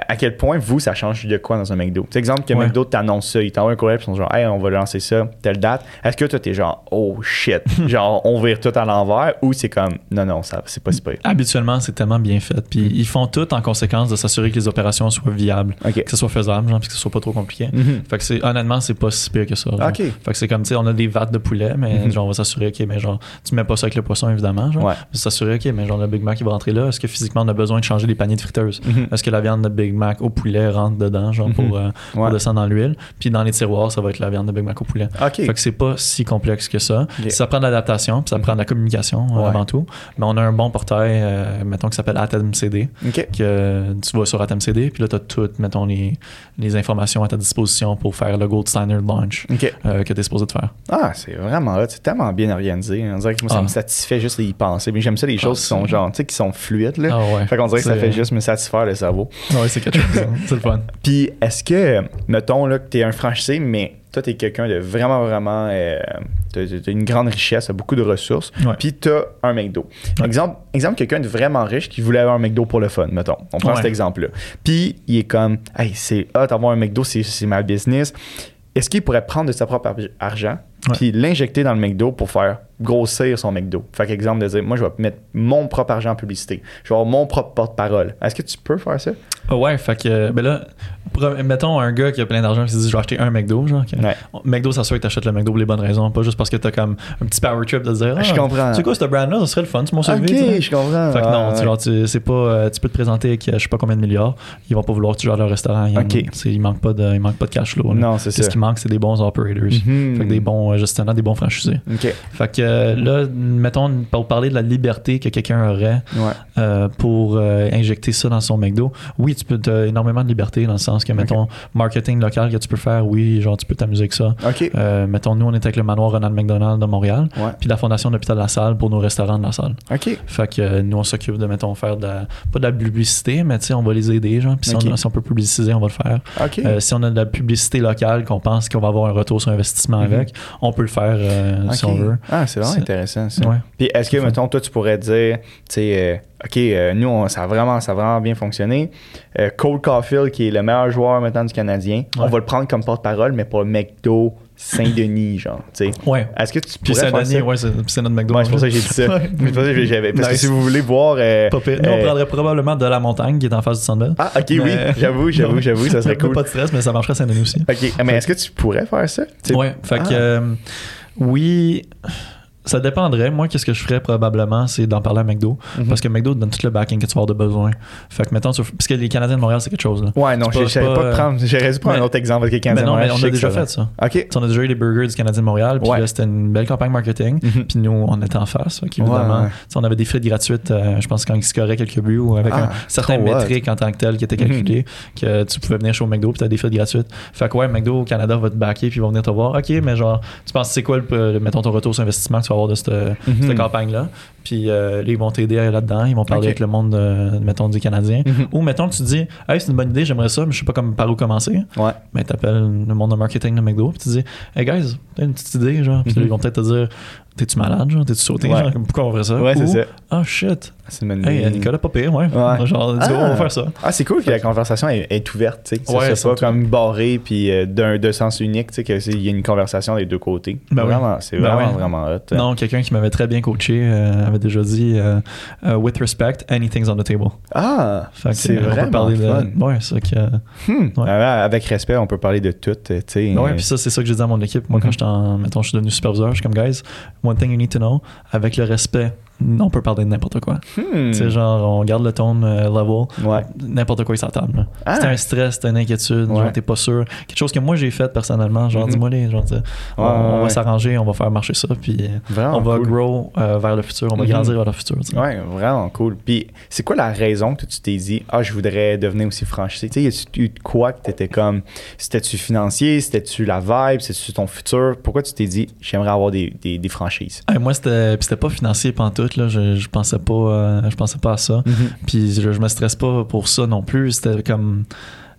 À quel point, vous, ça change de quoi dans un McDo? Tu exemple, que Ouais. McDo t'annonce ça, ils t'envoient un courriel, puis ils sont genre, hey, on va lancer ça, telle date. Est-ce que toi, t'es genre, oh shit, genre, on vire tout à l'envers, ou c'est comme, non, non, ça, c'est pas si pire? Habituellement, c'est tellement bien fait. Puis ils font tout en conséquence de s'assurer que les opérations soient viables, que ce soit faisable, genre, puis que ce soit pas trop compliqué. Mhm. Fait que c'est honnêtement, c'est pas si pire que ça. genre. OK. Fait que c'est comme, tu sais, on a des vates de poulet, mais Mhm. genre, on va s'assurer, OK, mais genre, tu mets pas ça avec le poisson, évidemment. Genre. Ouais. S'assurer, OK, mais genre, le Big Mac, il va rentrer là. Est-ce que physiquement, on a besoin de changer les paniers de friteuses? Mhm. Est-ce que la viande de, Big Mac au poulet rentre dedans, genre pour, Mhm. euh, pour Ouais. descendre dans l'huile. Puis dans les tiroirs, ça va être la viande de Big Mac au poulet. OK. Fait que c'est pas si complexe que ça. Ça prend de l'adaptation, puis ça prend de la communication euh, Ouais. avant tout. Mais on a un bon portail, euh, mettons, qui s'appelle ATMCD, OK. que tu vas sur ATMCD, puis là, tu as toutes, mettons, les, les informations à ta disposition pour faire le Gold Standard Launch euh, que tu es supposé de faire. Ah, c'est vraiment hot. C'est tellement bien organisé. On dirait que moi, ça Ah. me satisfait juste d'y penser. Mais j'aime ça, les choses qui sont genre, tu sais, qui sont fluides, là. Ah ouais. Fait qu'on dirait que ça fait juste me satisfaire le cerveau. Ouais, c'est quelque chose. hein. c'est le fun. Puis, est-ce que, mettons, là, que t'es un franchisé, mais toi, t'es quelqu'un de vraiment, vraiment. Euh, t'as, t'as une grande richesse, t'as beaucoup de ressources. Ouais. Puis, t'as un McDo. Ouais. Exemple, exemple quelqu'un de vraiment riche qui voulait avoir un McDo pour le fun, mettons. On prend Ouais. cet exemple-là. Puis, il est comme, hey, c'est hot, avoir un McDo, c'est, ma business. Est-ce qu'il pourrait prendre de sa propre ar- argent Ouais. puis l'injecter dans le McDo pour faire grossir son McDo? Fait qu'exemple de dire, moi, je vais mettre mon propre argent en publicité. Je vais avoir mon propre porte-parole. Est-ce que tu peux faire ça? Ah ouais, fait que, ben là, mettons un gars qui a plein d'argent qui se dit je vais acheter un McDo, genre. Ouais. McDo, ça sûr que t'achètes le McDo pour les bonnes raisons, pas juste parce que t'as comme un petit power trip de dire, ah, Je comprends. C'est quoi ce brand-là, ça serait le fun, c'est mon CV. Ok, tu je comprends. Fait que non, Ah, tu, genre, tu, c'est pas, euh, tu peux te présenter avec euh, je sais pas combien de milliards, ils vont pas vouloir que tu gères leur restaurant. Il, Ok. c'est- il manque pas de, il manque pas de cash flow. là. Non, c'est ça. ce qui manque, c'est des bons operators. Mhm. Fait que des bons euh, gestionnaires, des bons franchisés. Ok. Fait que euh, là, mettons, pour parler de la liberté que quelqu'un aurait Ouais. euh, pour euh, injecter ça dans son McDo, oui, tu peux as énormément de liberté dans le sens que, mettons, marketing local que tu peux faire, oui, genre tu peux t'amuser avec ça. Mettons, nous, on est avec le manoir Ronald McDonald de Montréal, puis la Fondation d'Hôpital La Salle pour nos restaurants de la salle. Ok. Fait que nous, on s'occupe de, mettons, faire de la- pas de la publicité, mais tu sais, on va les aider, genre. Puis si, on a- si on peut publiciser, on va le faire. Si on a de la publicité locale qu'on pense qu'on va avoir un retour sur investissement Mhm. avec, on peut le faire si on veut. Ah, c'est vraiment C'est- intéressant ça. Ouais. Puis est-ce que, mettons, toi, tu pourrais dire, tu sais, euh, OK, euh, nous, on- ça, a vraiment, ça a vraiment bien fonctionné. Euh, Cole Caulfield, qui est le meilleur joueur maintenant du Canadien, on va le prendre comme porte-parole, mais le McDo Saint-Denis, genre, tu sais. Ouais. Est-ce que tu pourrais faire Saint-Denis, ça? ouais, c'est notre McDo. Ouais, c'est pour ça que j'ai dit ça. Ouais. C'est pour ça que j'avais- Parce que si vous voulez voir... euh, Pas. Nous, on prendrait probablement de la montagne qui est en face du Sandbell. Ah, OK, oui. J'avoue, j'avoue, j'avoue, ça serait cool. Pas de stress, mais ça marcherait Saint-Denis aussi. OK, mais est-ce que tu pourrais faire ça? Ouais, fait Ah. que euh, oui, ça dépendrait. Moi, qu'est-ce que je ferais probablement, c'est d'en parler à McDo. Mhm. Parce que McDo te donne tout le backing que tu vas avoir de besoin. Fait que mettons, parce que les Canadiens de Montréal, c'est quelque chose. Là. Ouais, non, je pas- pas pas, de prendre. J'aurais dû prendre mais- un autre exemple avec quelqu'un Mais non, mais on a déjà fait ça. OK. On a déjà eu les burgers du Canadien de Montréal, puis Ouais. là, c'était une belle campagne marketing. Mhm. Puis nous, on était en face. Fait Ouais, ouais. sais, on avait des frites gratuites, euh, je pense, quand ils scoraient quelques buts ou avec Ah, un certain métrique en tant que tel qui était calculé, que tu pouvais venir chez au McDo puis tu as des frites gratuites. Fait que ouais, McDo au Canada va te backer puis ils vont venir te voir. OK, mais genre, tu penses c'est quoi, le, le- mettons, ton retour sur investissement que tu vas avoir de cette, Mhm. cette campagne-là? Puis euh, là, ils vont t'aider là-dedans. Ils vont parler avec le monde, euh, mettons, du Canadien. Mhm. Ou mettons que tu te dis, hey, c'est une bonne idée, j'aimerais ça, mais je sais pas comme par où commencer. Ouais. Ben, t'appelles le monde de marketing de McDo, puis tu dis, hey guys, t'as une petite idée, genre. Puis Mhm. ils vont peut-être te dire, t'es-tu malade, genre, t'es-tu sauté, Ouais. genre, pourquoi on ferait ça? Ouais, c'est ça. oh shit, C'est une hey. Nicolas, pas pire, ouais. Ouais. Genre, Ah. on va faire ça. Ah, c'est cool que la conversation est, est ouverte, tu sais. Que Ouais, ça soit pas comme barré puis euh, d'un deux sens unique, tu sais, qu'il y a une conversation des deux côtés. Ben oui. vraiment, c'est Ben vraiment, oui. vraiment hot. Non, quelqu'un qui m'avait très bien coaché euh, avait déjà dit, euh, euh, with respect, anything's on the table. Ah, Fait c'est euh, parler fun. de. Ouais, c'est ça que. Hmm. Ouais. Ah, Avec respect, on peut parler de tout, tu sais. Ouais, euh, puis ça, c'est ça que j'ai dit à mon équipe. Moi, quand Mhm. j'étais en. Mettons, je suis devenu superviseur, je suis comme, guys, one thing you need to know, avec le respect, on peut parler de n'importe quoi. hmm. Sais, genre, on garde le tone euh, level, Ouais. n'importe quoi, là. Ah. C'était un stress, c'était une inquiétude, Ouais. genre, t'es pas sûr. Quelque chose que moi, j'ai fait personnellement, genre, Mhm. dis-moi les, genre, on, va s'arranger, on va faire marcher ça, puis euh, Vraiment on va cool. grow euh, vers le futur, on va Mhm. grandir vers le futur. Ouais, vraiment cool. Puis, c'est quoi la raison que tu t'es dit, ah, je voudrais devenir aussi franchisé? Tu sais, y a-tu eu de quoi que t'étais comme, c'était-tu financier, c'était-tu la vibe, c'était-tu ton futur? Pourquoi tu t'es dit, j'aimerais avoir des, des, des franchises? Hey, moi, c'était pas financier pantoute, là. Je, je pensais pas euh, je pensais pas à ça. Puis je, je me stresse pas pour ça non plus. C'était comme.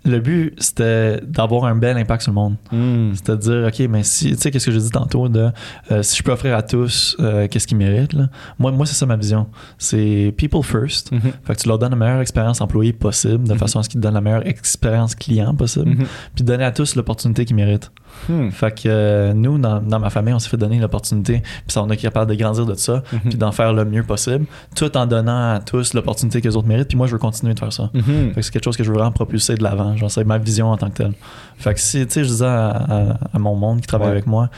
Le but, c'était d'avoir un bel impact sur le monde. Hmm. C'est-à-dire, OK, mais si, tu sais, qu'est-ce que j'ai dit tantôt, de euh, si je peux offrir à tous euh, qu'est-ce qu'ils méritent, là? moi, moi c'est ça ma vision. C'est people first. Mhm. Fait que tu leur donnes la meilleure expérience employée possible, de Mhm. façon à ce qu'ils te donnent la meilleure expérience client possible, Mhm. puis donner à tous l'opportunité qu'ils méritent. Hmm. Fait que euh, nous, dans, dans ma famille, on s'est fait donner l'opportunité, puis ça, on est capable de grandir de ça, Mhm. puis d'en faire le mieux possible, tout en donnant à tous l'opportunité que les autres méritent, puis moi, je veux continuer de faire ça. Mhm. Fait que c'est quelque chose que je veux vraiment propulser de l'avant. Genre, c'est ma vision en tant que telle. Fait que si, tu sais, je disais à, à- à mon monde qui travaille Ouais. avec moi,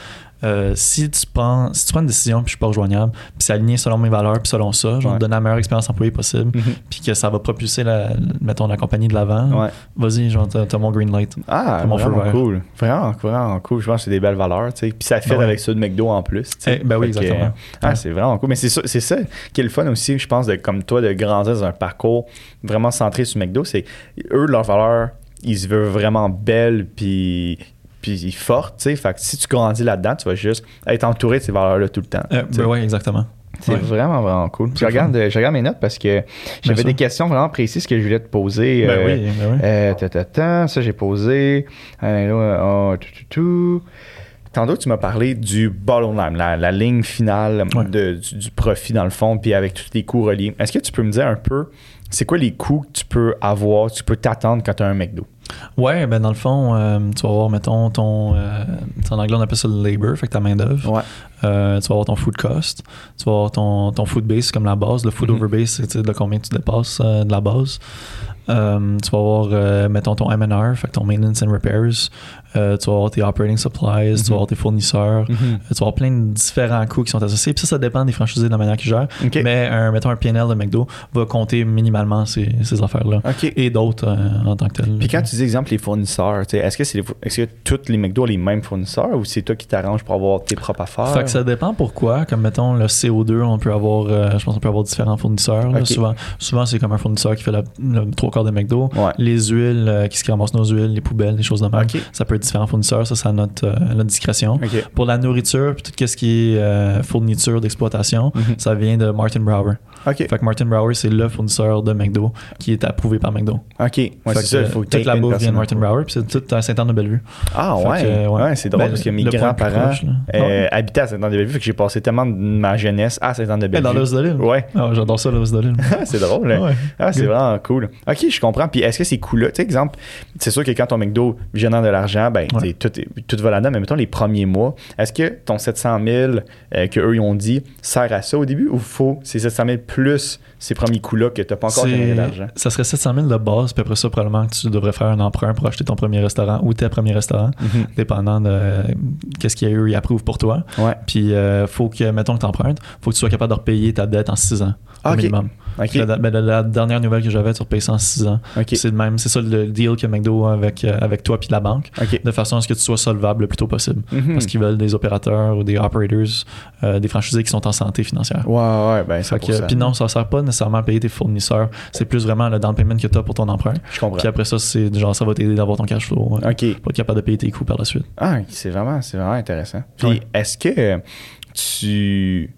euh, si tu prends si tu prends une décision puis je suis pas rejoignable, puis c'est aligné selon mes valeurs puis selon ça, genre donner la meilleure expérience employée possible, mhm. puis que ça va propulser la, mettons la compagnie de l'avant, vas-y, genre t'as, mon green light. Ah, mon vraiment cool. Vraiment, vraiment cool. Je pense que c'est des belles valeurs, tu sais. Puis ça fait avec ceux de McDo en plus. Eh, ben oui, exactement. ah, c'est vraiment cool. Mais c'est ça, c'est ça qui est le fun aussi, je pense, de comme toi, de grandir dans un parcours vraiment centré sur McDo. C'est eux, leurs valeurs, ils se veulent vraiment belles puis puis fortes, tu sais. Fait que si tu grandis là-dedans, tu vas juste être entouré de ces valeurs-là tout le temps. Euh, ben oui, exactement. C'est vraiment, vraiment cool. Je regarde, je regarde mes notes parce que j'avais des questions vraiment précises que je voulais te poser. Ben euh, oui, ben oui. Euh, ça, j'ai posé. Oh, tout, tout, tout. Tantôt, tu m'as parlé du bottom line, la, ligne finale du, profit dans le fond, puis avec tous les coûts reliés. Est-ce que tu peux me dire un peu, c'est quoi les coûts que tu peux avoir, tu peux t'attendre quand tu as un McDo? Ouais, ben dans le fond, euh, tu vas avoir, mettons, ton. Euh, en anglais, on appelle ça le labor, fait que ta main-d'œuvre. Ouais. Euh, tu vas avoir ton food cost. Tu vas avoir ton, ton food base, comme la base. Le food mm-hmm. over base, c'est de combien tu dépasses de la base. tu vas avoir, mettons, ton MR, fait que ton maintenance and repairs. Euh, tu vas avoir tes operating supplies, tu vas avoir tes fournisseurs, mhm. euh, tu vas avoir plein de différents coûts qui sont associés. Puis ça, ça dépend des franchisés de la manière qu'ils gèrent. Mais un, mettons un PNL de McDo va compter minimalement ces, ces affaires-là. Et d'autres euh, en tant que tel. Puis quand tu dis exemple les fournisseurs, est-ce que, c'est est-ce que tous les McDo ont les mêmes fournisseurs ou c'est toi qui t'arranges pour avoir tes propres affaires? Fait que ça dépend pourquoi. Comme mettons le CO2, on peut avoir, je pense qu'on peut avoir différents fournisseurs. souvent, souvent c'est comme un fournisseur qui fait le trois quarts de McDo. Les huiles, qui se ramassent nos huiles, les poubelles, les choses de même. Ça peut être différents fournisseurs, ça c'est à notre, euh, notre discrétion. Pour la nourriture, puis tout ce qui est euh, fourniture d'exploitation, mhm. ça vient de Martin Brower. Fait que Martin Brower, c'est le fournisseur de McDo qui est approuvé par McDo. OK. Ouais, c'est ça, il faut Toute la vient de Martin Brower, puis c'est tout à Saint-Anne-de-Bellevue. Ah ouais. ouais. c'est drôle ben, parce que mes grands-parents euh, habitaient à Saint-Anne-de-Bellevue, fait que j'ai passé tellement de ma jeunesse à Saint-Anne-de-Bellevue. Dans l'os de l'île. Ouais. Ah, j'adore ça, l'os de l'île. c'est drôle. Hein? Ah, c'est vraiment cool. OK, je comprends. Puis est-ce que c'est cool là? Tu sais, exemple, c'est sûr que quand ton McDo génère de l'argent, ben, tout, tout va là-dedans, mais mettons les premiers mois, est-ce que ton 700 000 euh, qu'eux ont dit sert à ça au début ou faut ces 700 000 plus ces premiers coûts-là que tu n'as pas encore généré d'argent? Ça serait 700 000 de base, puis après ça, probablement que tu devrais faire un emprunt pour acheter ton premier restaurant ou tes premiers restaurants, mhm. dépendant de qu'est-ce qu'ils y approuvent pour toi. Puis, euh, faut que, mettons que tu empruntes, faut que tu sois capable de repayer ta dette en 6 ans, au minimum. Ben, la, dernière nouvelle que j'avais, tu repayes ça en 6 ans. C'est même, c'est ça le deal que McDo a avec, euh, avec toi puis la banque, de façon à ce que tu sois solvable le plus tôt possible. Mhm. Parce qu'ils veulent des opérateurs ou des operators, euh, des franchisés qui sont en santé financière. Ouais, ouais, ben ça. Puis non, ça sert pas nécessairement à payer tes fournisseurs. C'est plus vraiment le down payment que tu as pour ton emprunt. Je comprends. Puis après ça, c'est genre ça va t'aider d'avoir ton cash flow. OK. Pour être capable de payer tes coûts par la suite. Ah, c'est vraiment, c'est vraiment intéressant. Puis est-ce que tu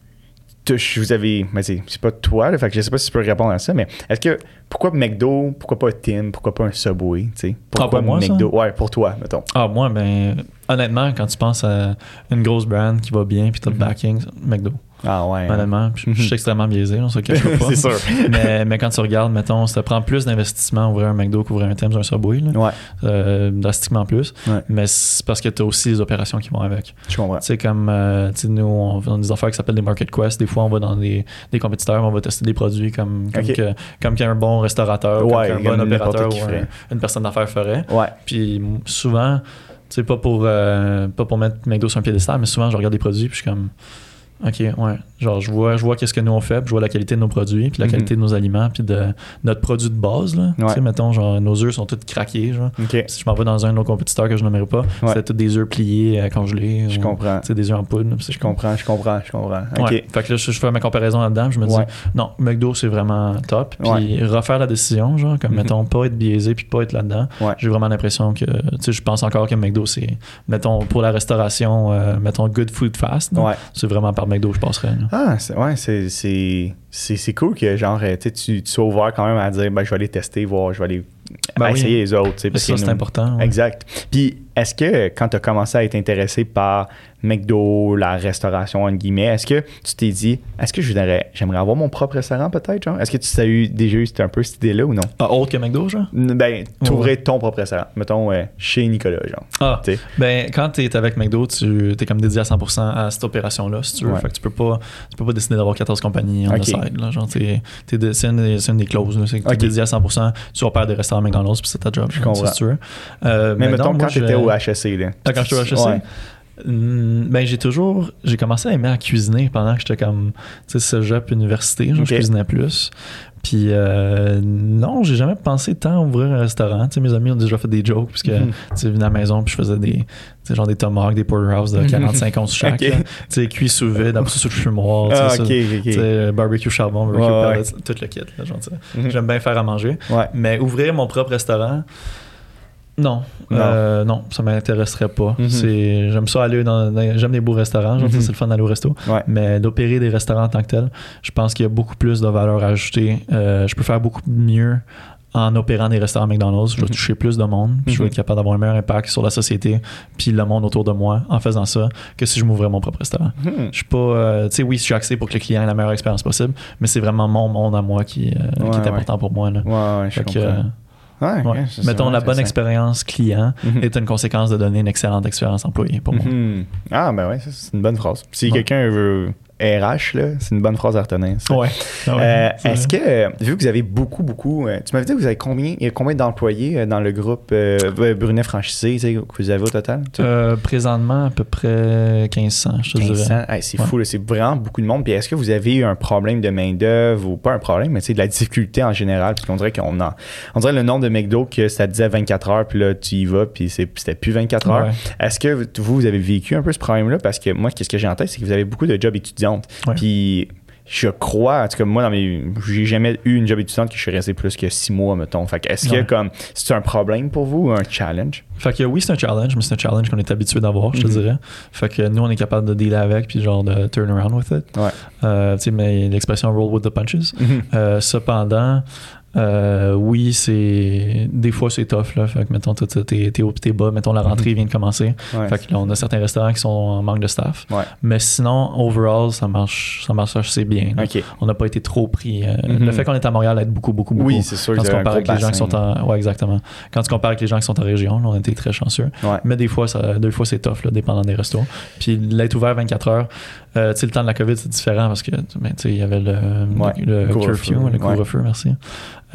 vous avez. Mais c'est pas toi, là, fait que je sais pas si tu peux répondre à ça, mais est-ce que. Pourquoi McDo Pourquoi pas Tim Pourquoi pas un Subway tu sais? Pourquoi ah, moi, McDo? Ouais, pour toi, mettons. Ah, moi, ben. Honnêtement, quand tu penses à une grosse brand qui va bien puis t'as le mm-hmm. backing, McDo. Ah ouais. Honnêtement, je, suis extrêmement biaisé, on se cache pas. c'est sûr. mais, mais, quand tu regardes, mettons, ça prend plus d'investissement ouvrir un McDo qu'ouvrir un ou un Subway. Là. Ouais. Euh, drastiquement plus. Mais c'est parce que tu as aussi les opérations qui vont avec. Je comprends. Tu sais, comme euh, nous, on fait des affaires qui s'appellent des Market Quest. Des fois, on va dans des, des compétiteurs, on va tester des produits comme, comme, que, comme qu'un bon restaurateur, ouais, comme qu'un bon opérateur ou une personne d'affaires ferait. Ouais. Puis souvent, tu sais, pas pour, euh, pas pour mettre McDo sur un piédestal, mais souvent, je regarde des produits, puis je suis comme OK, ouais. Genre, je vois, je vois qu'est-ce que nous on fait, puis je vois la qualité de nos produits, puis la mhm. qualité de nos aliments, puis de notre produit de base. Là. Tu sais, mettons, genre, nos œufs sont tous craqués. Genre. Si je m'en vais dans un de nos compétiteurs que je n'aimerais pas, c'est tous des œufs pliés, euh, congelés. Je comprends. C'est des œufs en poudre. Je comprends, je comprends, je comprends. OK. Fait que là, je, fais ma comparaison là-dedans, je me dis, non, McDo, c'est vraiment top. Puis refaire la décision, genre, comme, mhm. mettons, pas être biaisé, puis pas être là-dedans. J'ai vraiment l'impression que, tu sais, je pense encore que McDo, c'est, mettons, pour la restauration, euh, mettons, good food fast. C'est vraiment par McDo, je passerais. Ah, ouais, c'est cool que genre tu, tu sois ouvert quand même à dire ben, je vais aller tester, voir, je vais aller ben essayer les autres. Ça, c'est important. Exact. Puis est-ce que quand tu as commencé à être intéressé par McDo, la restauration, en guillemets, est-ce que tu t'es dit, est-ce que j'aimerais avoir mon propre restaurant peut-être? Est-ce que tu as eu déjà eu un peu cette idée-là ou non? Ah, autre que McDo, genre? Ben, t'ouvrais ton propre restaurant, mettons, chez Nicolas, genre. Ah, ben, quand tu es avec McDo, tu es comme dédié à 100% à cette opération-là, si tu veux. Fait que tu peux pas, tu peux pas décider d'avoir 14 compagnies en okay. side, là. Genre, c'est une, une, des clauses, tu es dédié à 100%, tu opères des restaurants McDonald's, puis c'est ta job, je comprends. si tu veux. Euh, mais, mettons, quand tu étais au HSC, là. Ah, quand je suis au HSC? Ben, j'ai toujours. J'ai commencé à aimer à cuisiner pendant que j'étais comme. Tu sais, cégep, université. Genre, Je cuisinais plus. Puis euh, non, j'ai jamais pensé tant à ouvrir un restaurant. Tu sais, mes amis ont déjà fait des jokes puisque mm tu venais à la maison puis je faisais des genre des tomahawks, des porterhouse de 45 mhm. onces chaque. Tu sais, cuit sous vide, après ça sur le fumoir. Ah, tu sais, barbecue charbon, barbecue tout le kit. Mhm. J'aime bien faire à manger. Mais ouvrir mon propre restaurant, non, non, euh, non ça m'intéresserait pas. Mhm. C'est, j'aime ça aller dans, j'aime les beaux restaurants, mhm. c'est le fun d'aller au resto. Mais d'opérer des restaurants en tant que tel, je pense qu'il y a beaucoup plus de valeur ajoutée. Euh, je peux faire beaucoup mieux en opérant des restaurants McDonald's. Je vais mhm. toucher plus de monde, puis je vais être capable d'avoir un meilleur impact sur la société, puis le monde autour de moi en faisant ça, que si je m'ouvrais mon propre restaurant. Je suis pas, euh, tu sais, oui, je suis axé pour que le client ait la meilleure expérience possible, mais c'est vraiment mon monde à moi qui, qui est important pour moi. Là. Ouais, je comprends. Ouais, Mettons, la bonne expérience client mhm. est une conséquence de donner une excellente expérience employé pour moi. Mhm. Ah, ben ouais, c'est une bonne phrase. Si quelqu'un veut RH, c'est une bonne phrase à retenir. Ouais. Ah euh, est-ce que, vu que vous avez beaucoup, beaucoup, euh, tu m'avais dit que vous avez combien, combien d'employés euh, dans le groupe Brunet franchisé que vous avez au total? présentement, à peu près 1500, je te 1500. c'est fou, c'est vraiment beaucoup de monde. Puis est-ce que vous avez eu un problème de main-d'œuvre ou pas un problème, mais de la difficulté en général? Parce qu'on dirait qu'on a, on dirait le nombre de McDo que ça disait 24 heures, puis là, tu y vas, puis c'était plus 24 heures. Est-ce que vous, vous avez vécu un peu ce problème-là? Parce que moi, qu'est-ce que j'ai en tête, c'est que vous avez beaucoup de jobs étudiants puis je crois, en tout cas, moi, dans mes. J'ai jamais eu une job étudiante que je suis resté plus que six mois, mettons. Fait que est-ce que comme c'est un problème pour vous ou un challenge? Fait que oui, c'est un challenge, mais c'est un challenge qu'on est habitué d'avoir, je te mhm. dirais. Fait que nous, on est capable de dealer avec puis genre de turn around with it. Ouais. Euh, tu sais, mais l'expression roll with the punches. Mhm. Euh, cependant, euh, oui, c'est des fois c'est tough là. Fait que mettons t'es, t'es haut t'es bas, mettons la rentrée mhm. vient de commencer. Fait que là, on a certains restaurants qui sont en manque de staff. Mais sinon, overall, ça marche, ça marche assez bien. On n'a pas été trop pris. Euh, mhm. Le fait qu'on est à Montréal aide beaucoup, beaucoup, beaucoup. Oui, c'est sûr. Quand tu compares avec les gens qui sont en, ouais, exactement. Quand tu compares avec les gens qui sont en région, on a été très chanceux. Mais des fois, ça, deux fois c'est tough là, dépendant des restos. Puis l'être ouvert 24 heures. Euh, le temps de la COVID, c'est différent parce que ben, il y avait le, le, curfew, le couvre-feu, merci.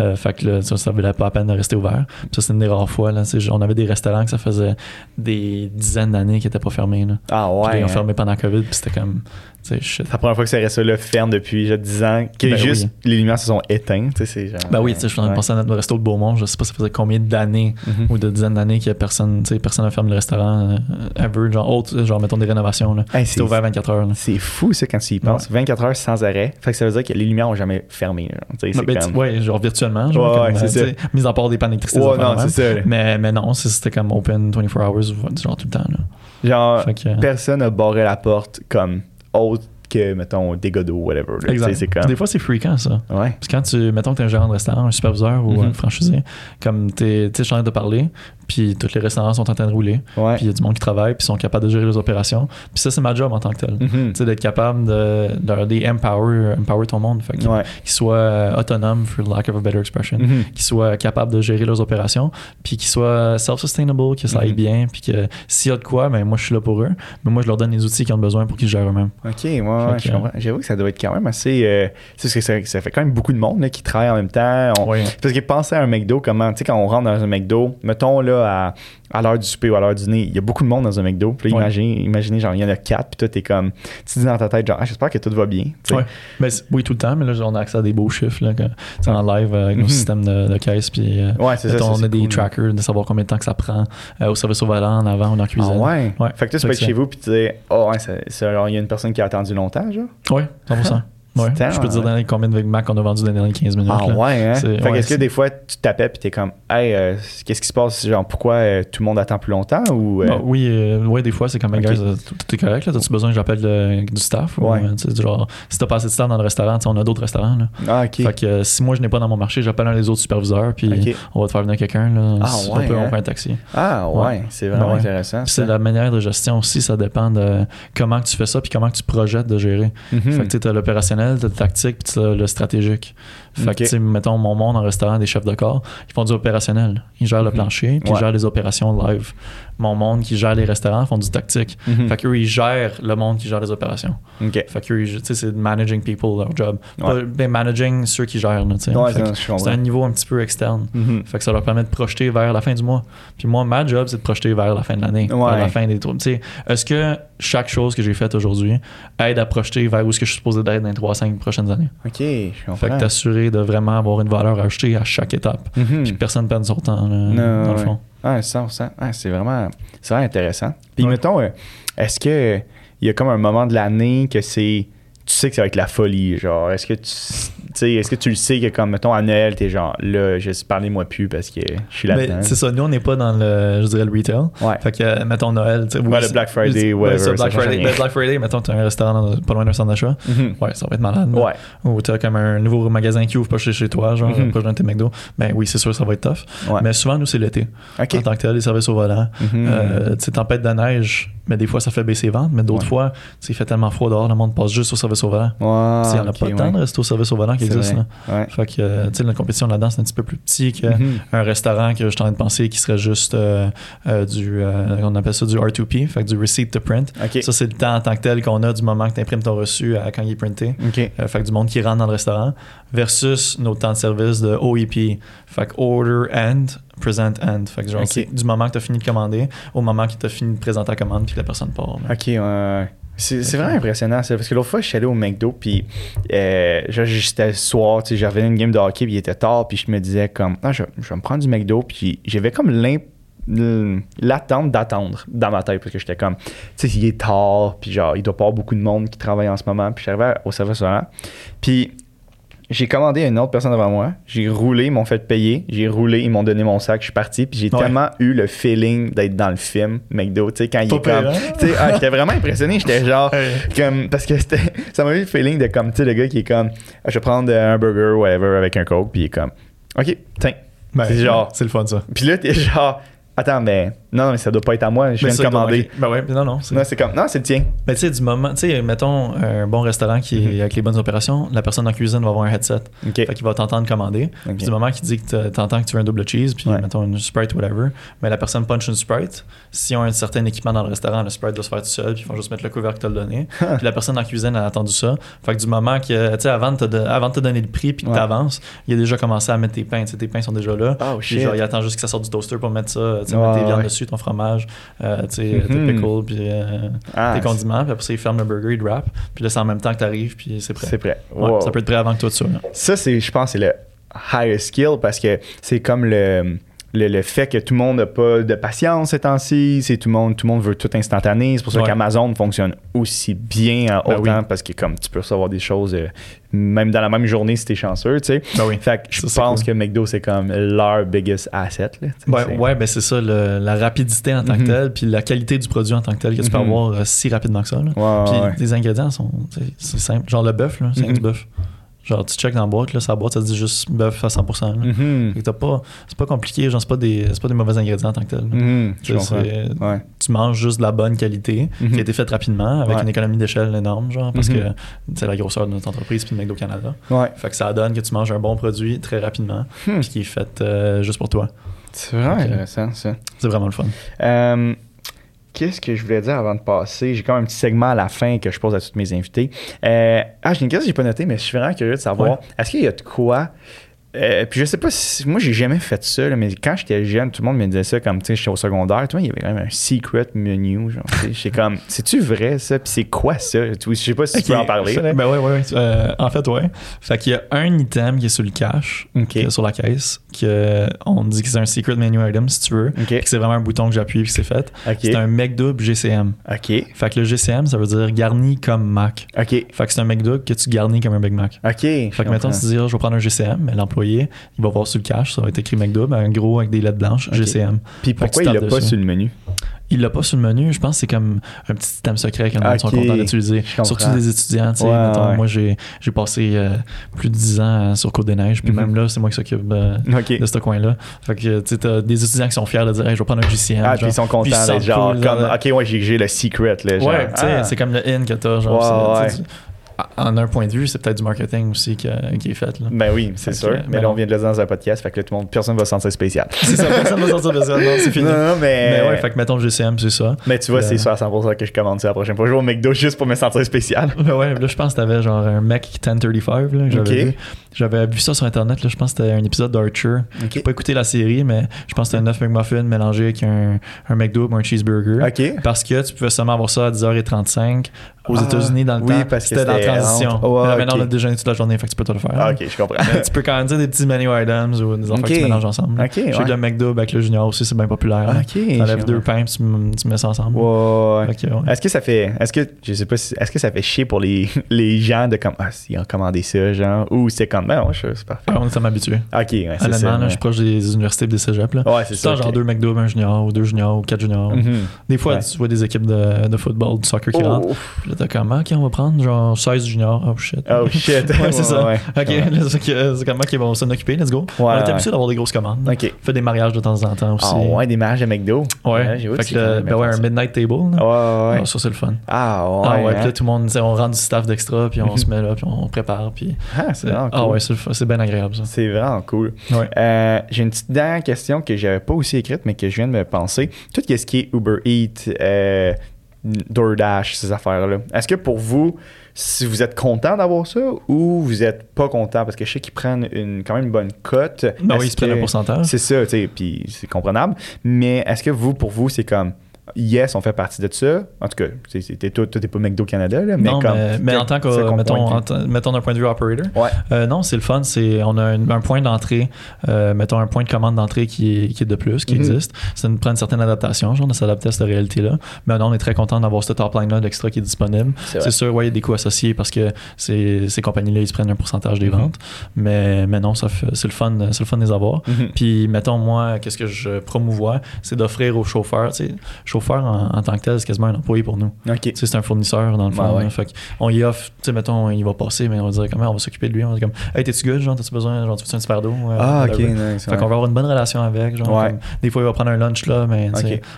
Euh, fait que là, ça, ça valait pas la peine de rester ouvert. Puis ça, c'est une des rares fois. Là, on avait des restaurants que ça faisait des dizaines d'années qui n'étaient pas fermés. Là. Ah ouais. ils ont hein. fermé pendant la COVID, puis c'était comme. C'est la première fois que ça reste là ferme depuis déjà 10 ans, que ben juste les lumières se sont éteintes. Genre, ben oui, je suis en train de penser à notre resto de Beaumont. Je sais pas ça faisait combien d'années mm-hmm. ou de dizaines d'années que personne, personne n'a fermé le restaurant euh, ever. Genre, autre, genre mettons des rénovations. Là. C'était ouvert 24 heures. C'est fou ça quand tu y penses. 24 heures sans arrêt. Fait que ça veut dire que les lumières n'ont jamais fermé. Ben, comme... Ouais, genre virtuellement. Genre, ouais, c'est ça. Mis à part des pannes d'électricité. Ouais, non, c'est ça. Mais, mais non, c'était comme open 24 hours, genre tout le temps. Là. Genre, personne n'a barré la porte comme autre que, mettons, des godots, whatever. Comme... Des fois, c'est fréquent, ça. Ouais. Parce que quand tu, mettons que tu es un gérant de restaurant, un superviseur ou mm-hmm. un franchisé, comme tu es, tu sais, de parler, puis tous les restaurants sont en train de rouler. Puis il y a du monde qui travaille, puis sont capables de gérer les opérations. Puis ça, c'est ma job en tant que tel. Mm-hmm. Tu sais, d'être capable de, dire empower, empower ton monde. Fait qu'ils soient autonomes, for lack of a better expression. Mm-hmm. Qu'ils soient capables de gérer leurs opérations, puis qu'ils soient self-sustainable, que ça aille bien, puis que s'il y a de quoi, ben moi, je suis là pour eux. Mais moi, je leur donne les outils qu'ils ont besoin pour qu'ils gèrent eux-mêmes. OK, moi J'avoue que ça doit être quand même assez. Euh, que ça, ça, fait quand même beaucoup de monde qui travaille en même temps. Parce que pensez à un McDo, comment, tu sais, quand on rentre dans un McDo, mettons là à à l'heure du souper ou à l'heure du dîner, il y a beaucoup de monde dans un McDo. Puis là, imaginez, imaginez, genre, il y en a quatre, puis toi, t'es comme, tu dis dans ta tête, genre, ah, j'espère que tout va bien. Ouais. Mais oui, tout le temps, mais là, on a accès à des beaux chiffres, là, quand, en live euh, avec nos mhm. systèmes de, caisse, puis euh, ouais, c'est ça, on a des trackers de savoir combien de temps que ça prend euh, au service au volant, en avant ou en cuisine. Ah ouais? ouais. Fait que tu peux être chez vous, puis tu dis, oh, ouais, il y a une personne qui a attendu longtemps, genre? Oui, 100%. Ouais, je peux te dire dans combien de Mac on a vendu dans les dernières 15 minutes. Ah ouais, hein? Fait est-ce que des fois tu tapais puis t'es comme Hey, euh, qu'est-ce qui se passe? Genre pourquoi euh, tout le monde attend plus longtemps ou euh? Oui, ouais, des fois c'est comme okay. tout, est correct là. T'as-tu besoin que j'appelle du staff? Ouais. Ou, genre, si t'as pas assez de staff dans le restaurant, on a d'autres restaurants. Là. Ah, ok. Fait que si moi je n'ai pas dans mon marché, j'appelle un des autres superviseurs puis on va te faire venir quelqu'un. Là, ah, ouais, on, peut, on, peut, un taxi. Ah ouais, c'est vraiment intéressant. c'est la manière de gestion aussi, ça dépend de comment tu fais ça puis comment tu projettes de gérer. Mm-hmm. Fait que tu as l'opérationnel opérationnel, t'as le tactique, puis t'as le stratégique. Fait que, mettons, mon monde en restaurant, des chefs de corps, ils font du opérationnel. Ils gèrent le mhm. plancher, puis ils gèrent les opérations live. Mon monde qui gère les restaurants font du tactique. Mhm. Fait qu'eux, ils gèrent le monde qui gère les opérations. Fait qu'eux, c'est managing people, leur job. ben, managing ceux qui gèrent, c'est un niveau un petit peu externe. Mhm. Fait que ça leur permet de projeter vers la fin du mois. Puis moi, ma job, c'est de projeter vers la fin de l'année, vers la fin des tours. Tu sais, est-ce que chaque chose que j'ai faite aujourd'hui aide à projeter vers où est-ce que je suis supposé d'être dans les 3-5 prochaines années? OK, je comprends. Fait que t'assurer de vraiment avoir une valeur ajoutée à chaque étape. Mhm. Puis personne ne perd son temps, dans le fond. Ah, 100%. Ah, c'est vraiment, vraiment intéressant. Puis mettons, euh, est-ce que il y a comme un moment de l'année que c'est tu sais que ça va être la folie. Genre, est-ce que tu est-ce que tu le sais que comme mettons à Noël, t'es genre là, je parlez-moi plus parce que je suis là-dedans. c'est ça, nous on n'est pas dans le je dirais le retail. Ouais. Fait que mettons Noël, tu sais. Ouais, le Black Friday, whatever. Ouais, Black Friday, ben, Black Friday, mettons t'as un restaurant pas loin d'un centre d'achat. Mm-hmm. Ouais, ça va être malade. Ouais. Ou t'as comme un nouveau magasin qui ouvre pas chez, chez toi, genre mm-hmm. proche d'un tes McDo. Ben oui, c'est sûr, ça va être tough. Mais souvent nous c'est l'été. En tant que tel, les services au volant. Euh, tu sais, tempête de neige, mais des fois ça fait baisser les ventes, mais d'autres fois, il fait tellement froid dehors, le monde passe juste au service au volant. Ouais. Il n'y en a pas tant de restos au service au volant qui existent. Fait que, euh, tu sais, la compétition là-dedans, c'est un petit peu plus petit qu'un mhm. restaurant que je suis en train de penser qui serait juste euh, euh, du, on appelle ça du R2P, fait que du receipt to print. Ça, c'est le temps en tant que tel qu'on a du moment que tu imprimes ton reçu à quand il est printé. fait que du monde qui rentre dans le restaurant versus nos temps de service de OEP. Fait que order and present end. Fait que genre, du moment que tu as fini de commander au moment que tu as fini de présenter la commande puis que la personne part. OK, ouais. C'est vraiment impressionnant, ça. Parce que l'autre fois, je suis allé au McDo, puis euh, j'étais le soir, j'avais une game de hockey, puis il était tard, puis je me disais comme, ah, je, vais me prendre du McDo, puis j'avais comme l'attente d'attendre dans ma tête, parce que j'étais comme, tu sais, il est tard, puis genre, il doit pas avoir beaucoup de monde qui travaille en ce moment, puis j'arrivais au service Puis j'ai commandé une autre personne devant moi. J'ai roulé, ils m'ont fait payer. J'ai roulé, ils m'ont donné mon sac, je suis parti. Puis j'ai tellement eu le feeling d'être dans le film McDo. Tu sais, quand il est comme. Tu sais, ah, j'étais vraiment impressionné. J'étais genre. comme, parce que c'était, ça m'a eu le feeling de comme, tu sais, le gars qui est comme. Ah, je vais prendre un burger, whatever, avec un coke. Puis il est comme. OK, tiens. Ben, c'est genre. C'est le fun, ça. Puis là, t'es genre. Attends, mais non, mais ça doit pas être à moi. Je viens de commander. Ben ouais, non, non. C'est comme, non, c'est le tien. Mais tu sais, du moment, tu sais, mettons un bon restaurant qui est mhm. avec les bonnes opérations, la personne en cuisine va avoir un headset. Okay. Fait qu'il va t'entendre commander. Puis du moment qu'il dit que t'entends que tu veux un double cheese, puis mettons une Sprite, whatever, mais la personne punch une Sprite. Si on a un certain équipement dans le restaurant, le Sprite doit se faire tout seul, puis ils vont juste mettre le couvercle que tu as donné. puis la personne en cuisine a attendu ça. Fait que du moment que, tu sais, avant, de te donner le prix, puis que tu avances, il a déjà commencé à mettre tes pains. tes pains sont déjà là. Oh, genre, il attend juste que ça sorte du toaster pour mettre ça, tu mettre tes viandes dessus, ton fromage. Euh, tu sais, tes mhm. pickles, puis euh, ah, tes condiments, puis après ça, ils ferment le burger, ils wrap, puis là, c'est en même temps que tu arrives, puis c'est prêt. C'est prêt. ça peut être prêt avant que toi tu sois. Ça, c'est, je pense, c'est le higher skill parce que c'est comme le le, fait que tout le monde n'a pas de patience ces temps-ci, c'est tout le monde, tout le monde veut tout instantané. C'est pour ça qu'Amazon fonctionne aussi bien en ben autant parce que comme tu peux recevoir des choses euh, même dans la même journée si t'es chanceux, tu sais. Ben fait que je pense que McDo c'est comme leur biggest asset. Là, ouais, ben c'est ça, la rapidité en tant que mhm. telle, puis la qualité du produit en tant que tel que tu peux mhm. avoir euh, si rapidement que ça. puis les ingrédients sont c'est simple, genre le bœuf, c'est du bœuf. Genre, tu check dans la boîte, là, sa boîte, ça dit juste bœuf à 100%. Mm-hmm. pas, c'est pas compliqué, genre, c'est pas, des, pas des mauvais ingrédients en tant que tel. Mm-hmm. Tu manges juste de la bonne qualité, qui a mm-hmm. été faite rapidement, avec une économie d'échelle énorme, genre, parce que c'est la grosseur de notre entreprise, puis de McDo Canada. Fait que ça donne que tu manges un bon produit très rapidement, hmm. puis qui est fait euh, juste pour toi. C'est vraiment intéressant, ça. C'est vraiment le fun. Euh, Qu'est-ce que je voulais dire avant de passer? J'ai quand même un petit segment à la fin que je pose à tous mes invités. Euh, ah, j'ai une question que j'ai pas notée, mais je suis vraiment curieux de savoir. Est-ce qu'il y a de quoi euh, puis je sais pas si. Moi, j'ai jamais fait ça, mais quand j'étais jeune, tout le monde me disait ça comme, tu sais, j'étais au secondaire. Tu vois, il y avait quand même un secret menu. Genre, j'étais comme, c'est-tu vrai ça? Puis c'est quoi ça? Je sais pas si tu peux en parler. Ben ouais, ouais, euh, en fait, ouais. Fait qu'il y a un item qui est sur le cash, est sur la caisse, que on dit que c'est un secret menu item si tu veux. Puis que c'est vraiment un bouton que j'appuie puis c'est fait. C'est un McDouble GCM. OK. Fait que le GCM, ça veut dire garni comme Mac. OK. Fait que c'est un McDouble que tu garnis comme un Big Mac. OK. Fait que mettons, tu dis, je vais prendre un GCM, mais l'employé il va voir sur le cash, ça va être écrit McDo, un gros avec des lettres blanches, GCM. Puis pourquoi il l'a pas sur le menu? Il l'a pas sur le menu. Je pense que c'est comme un petit système secret que les gens sont contents d'utiliser. Surtout des étudiants. Moi, j'ai, passé euh, plus de 10 ans sur Côte-des-Neiges. Puis mhm. même là, c'est moi qui s'occupe euh, de ce coin-là. Fait que tu as des étudiants qui sont fiers de dire je vais prendre un GCM. Ah, puis ils sont contents. genre, comme, OK, ouais, j'ai, le secret. Là, ouais, ah. c'est comme le in que tu as. Genre, en un point de vue, c'est peut-être du marketing aussi qui, est fait. Là. Ben oui, c'est sûr. mais, là, on vient de le dire dans un podcast, fait que là, tout le monde, personne va se sentir spécial. c'est ça, personne va se sentir spécial. Non, c'est fini. Non, mais... mais ouais, fait que mettons GCM, c'est ça. Mais tu vois, c'est ça à 100% que je commande ça la prochaine fois. Je vais au McDo juste pour me sentir spécial. Ben ouais, là, je pense que t'avais genre un Mac 1035, là, j'avais vu. J'avais vu ça sur Internet, là, je pense que c'était un épisode d'Archer. Okay. J'ai pas écouté la série, mais je pense que c'était un 9 McMuffin mélangé avec un, un McDo ou un cheeseburger. OK. Parce que tu pouvais seulement avoir ça à 10h35 aux ah, États-Unis dans le oui, temps. parce que c'était dans la transition. Oh, mais maintenant, on a déjeuné toute la journée, fait que tu peux tout le faire. Ah, ok, je comprends. tu peux quand même dire des petits menu items ou des affaires que tu mélanges ensemble. Ok, Je sais que le McDo avec le Junior aussi, c'est bien populaire. Ok. Tu enlèves deux pains tu, tu mets ça ensemble. Ouais. Est-ce que ça fait. Est-ce que. Je sais pas Est-ce que ça fait chier pour les, les gens de comme. Ah, s'ils ont commandé ça, genre. Ou c'est comme. Ben, ouais, c'est parfait. Ah, on est habitué. Ok, ouais, c'est ça. je suis proche des universités et des cégeps. Là. Ouais, c'est ça. genre deux McDo, un Junior, ou deux Juniors, ou quatre Juniors. Mm-hmm. Des fois, tu vois des équipes de football, de soccer qui rentrent. Là, t'as comment, ok, on va prendre? Genre 16 juniors. Oh shit. Oh shit. ouais, c'est ça. Ok, c'est comment qu'ils vont s'en occuper, let's go. On est habitué d'avoir des grosses commandes. Ok. Fait des mariages de temps en temps aussi. Ah ouais, des mariages à McDo. Ouais. fait que, ben ouais, un midnight table. Ouais, ouais. Ah, ça, c'est le fun. Ah ouais. Ah ouais, puis là, tout le monde, on rentre du staff d'extra, puis on se met là, puis on prépare. Puis... Ah, c'est vraiment cool. Ah ouais, c'est bien agréable ça. C'est vraiment cool. Ouais. Euh, J'ai une petite dernière question que j'avais pas aussi écrite, mais que je viens de me penser. Tout ce qui est Uber Eats, euh, DoorDash, ces affaires-là. Est-ce que pour vous, si vous êtes content d'avoir ça ou vous n'êtes pas content? Parce que je sais qu'ils prennent une, quand même une bonne cote. Ben oui, ils se prennent un pourcentage. C'est ça, tu sais, puis c'est comprenable. Mais est-ce que vous, pour vous, c'est comme Yes, on fait partie de ça. En tout cas, c'était tout, tout pas McDo Canada, là, mais, non, comme, mais, en tant que, mettons, mettons d'un point de vue operator, ouais. euh, non, c'est le fun. C'est, on a un, point d'entrée, euh, mettons un point de commande d'entrée qui est, qui est de plus, qui mm-hmm. existe. Ça nous prend une certaine adaptation, genre de s'adapter à cette réalité-là. Mais non, on est très content d'avoir ce top line-là d'extra qui est disponible. C'est, sûr, ouais, il y a des coûts associés parce que ces, ces compagnies-là, ils se prennent un pourcentage des mm-hmm. ventes. Mais, mais non, ça c'est le fun, c'est le fun de les avoir. Mm-hmm. Puis, mettons, moi, qu'est-ce que je promouvois, c'est d'offrir aux chauffeurs, tu sais, chauffeurs en, tant que tel, c'est quasiment un employé pour nous. C'est un fournisseur dans le fond. on y offre, tu sais, mettons, il va passer, mais on va dire comment on va s'occuper de lui. On va dire comme, hey, t'es-tu good, genre, t'as-tu besoin, genre, tu veux un petit verre d'eau? ah, ok, nice. Fait qu'on va avoir une bonne relation avec. Genre, des fois, il va prendre un lunch là, mais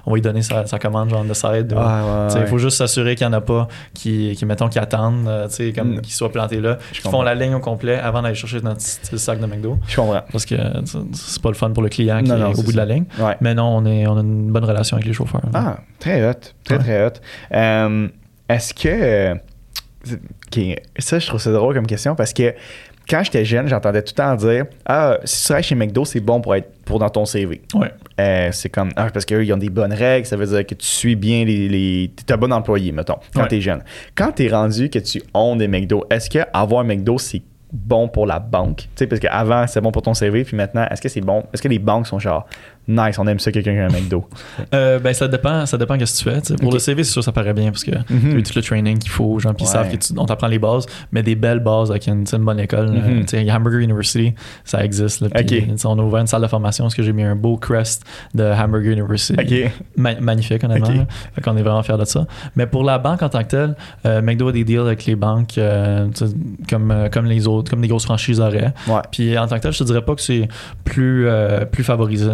on va lui donner sa, commande, genre, de side. Ah, il faut juste s'assurer qu'il n'y en a pas qui, qui mettons, qui attendent, euh, tu sais, comme, mm. qui soient plantés là, qui font la ligne au complet avant d'aller chercher notre sac de McDo. Je comprends. Parce que c'est pas le fun pour le client qui est au bout de la ligne. Mais non, on, est, on a une bonne relation avec les chauffeurs. Ah, très hot. Très, très hot. Euh, est-ce que. ça, je trouve ça drôle comme question parce que quand j'étais jeune, j'entendais tout le temps dire Ah, si tu travailles chez McDo, c'est bon pour être pour dans ton CV. Ouais. Euh, c'est comme ah, parce qu'eux, ils ont des bonnes règles, ça veut dire que tu suis bien les. les es un bon employé, mettons, quand tu es jeune. Quand tu es rendu que tu owns des McDo, est-ce que avoir un McDo, c'est bon pour la banque? Tu sais, parce qu'avant, c'est bon pour ton CV, puis maintenant, est-ce que c'est bon? Est-ce que les banques sont genre nice, on aime ça quelqu'un qui a un McDo. euh, ben ça dépend, ça dépend de ce que tu fais. Pour le CV, c'est sûr ça paraît bien parce que mm-hmm. tu as tout le training qu'il faut, gens qui savent qu'on t'apprend les bases, mais des belles bases avec une, bonne école. Mm-hmm. Hamburger University, ça existe. Là, On a ouvert une salle de formation parce que j'ai mis un beau crest de Hamburger University. magnifique honnêtement. Fait on est vraiment fiers de ça. Mais pour la banque en tant que telle, euh, McDo a des deals avec les banques euh, comme, comme les autres, comme les grosses franchises auraient. Puis en tant que tel, je te dirais pas que c'est plus, plus favorisé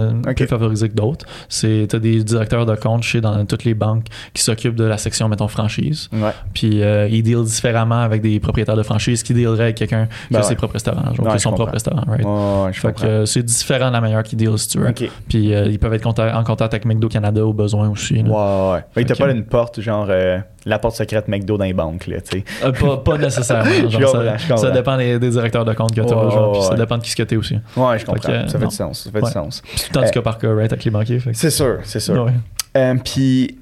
plus favorisé que d'autres. C'est as des directeurs de compte chez dans toutes les banques qui s'occupent de la section mettons franchise. Puis euh, ils dealent différemment avec des propriétaires de franchise qui dealeraient avec quelqu'un qui ben a ses propres restaurants, genre son propre restaurant, right? c'est différent de la manière qu'ils deal si tu veux. Puis euh, ils peuvent être en contact avec McDo Canada au besoin aussi. Là. Ouais, ouais. pas une porte genre euh, la porte secrète McDo dans les banques là, tu sais. pas, pas, nécessairement. Genre, ça, dépend des, directeurs de compte que tu as, ça dépend de qui ce que tu es aussi. Ouais, je comprends. ça fait du sens. Ça fait du sens. Tandis que par cas, right, avec les banquiers. C'est sûr, c'est sûr. Euh, puis,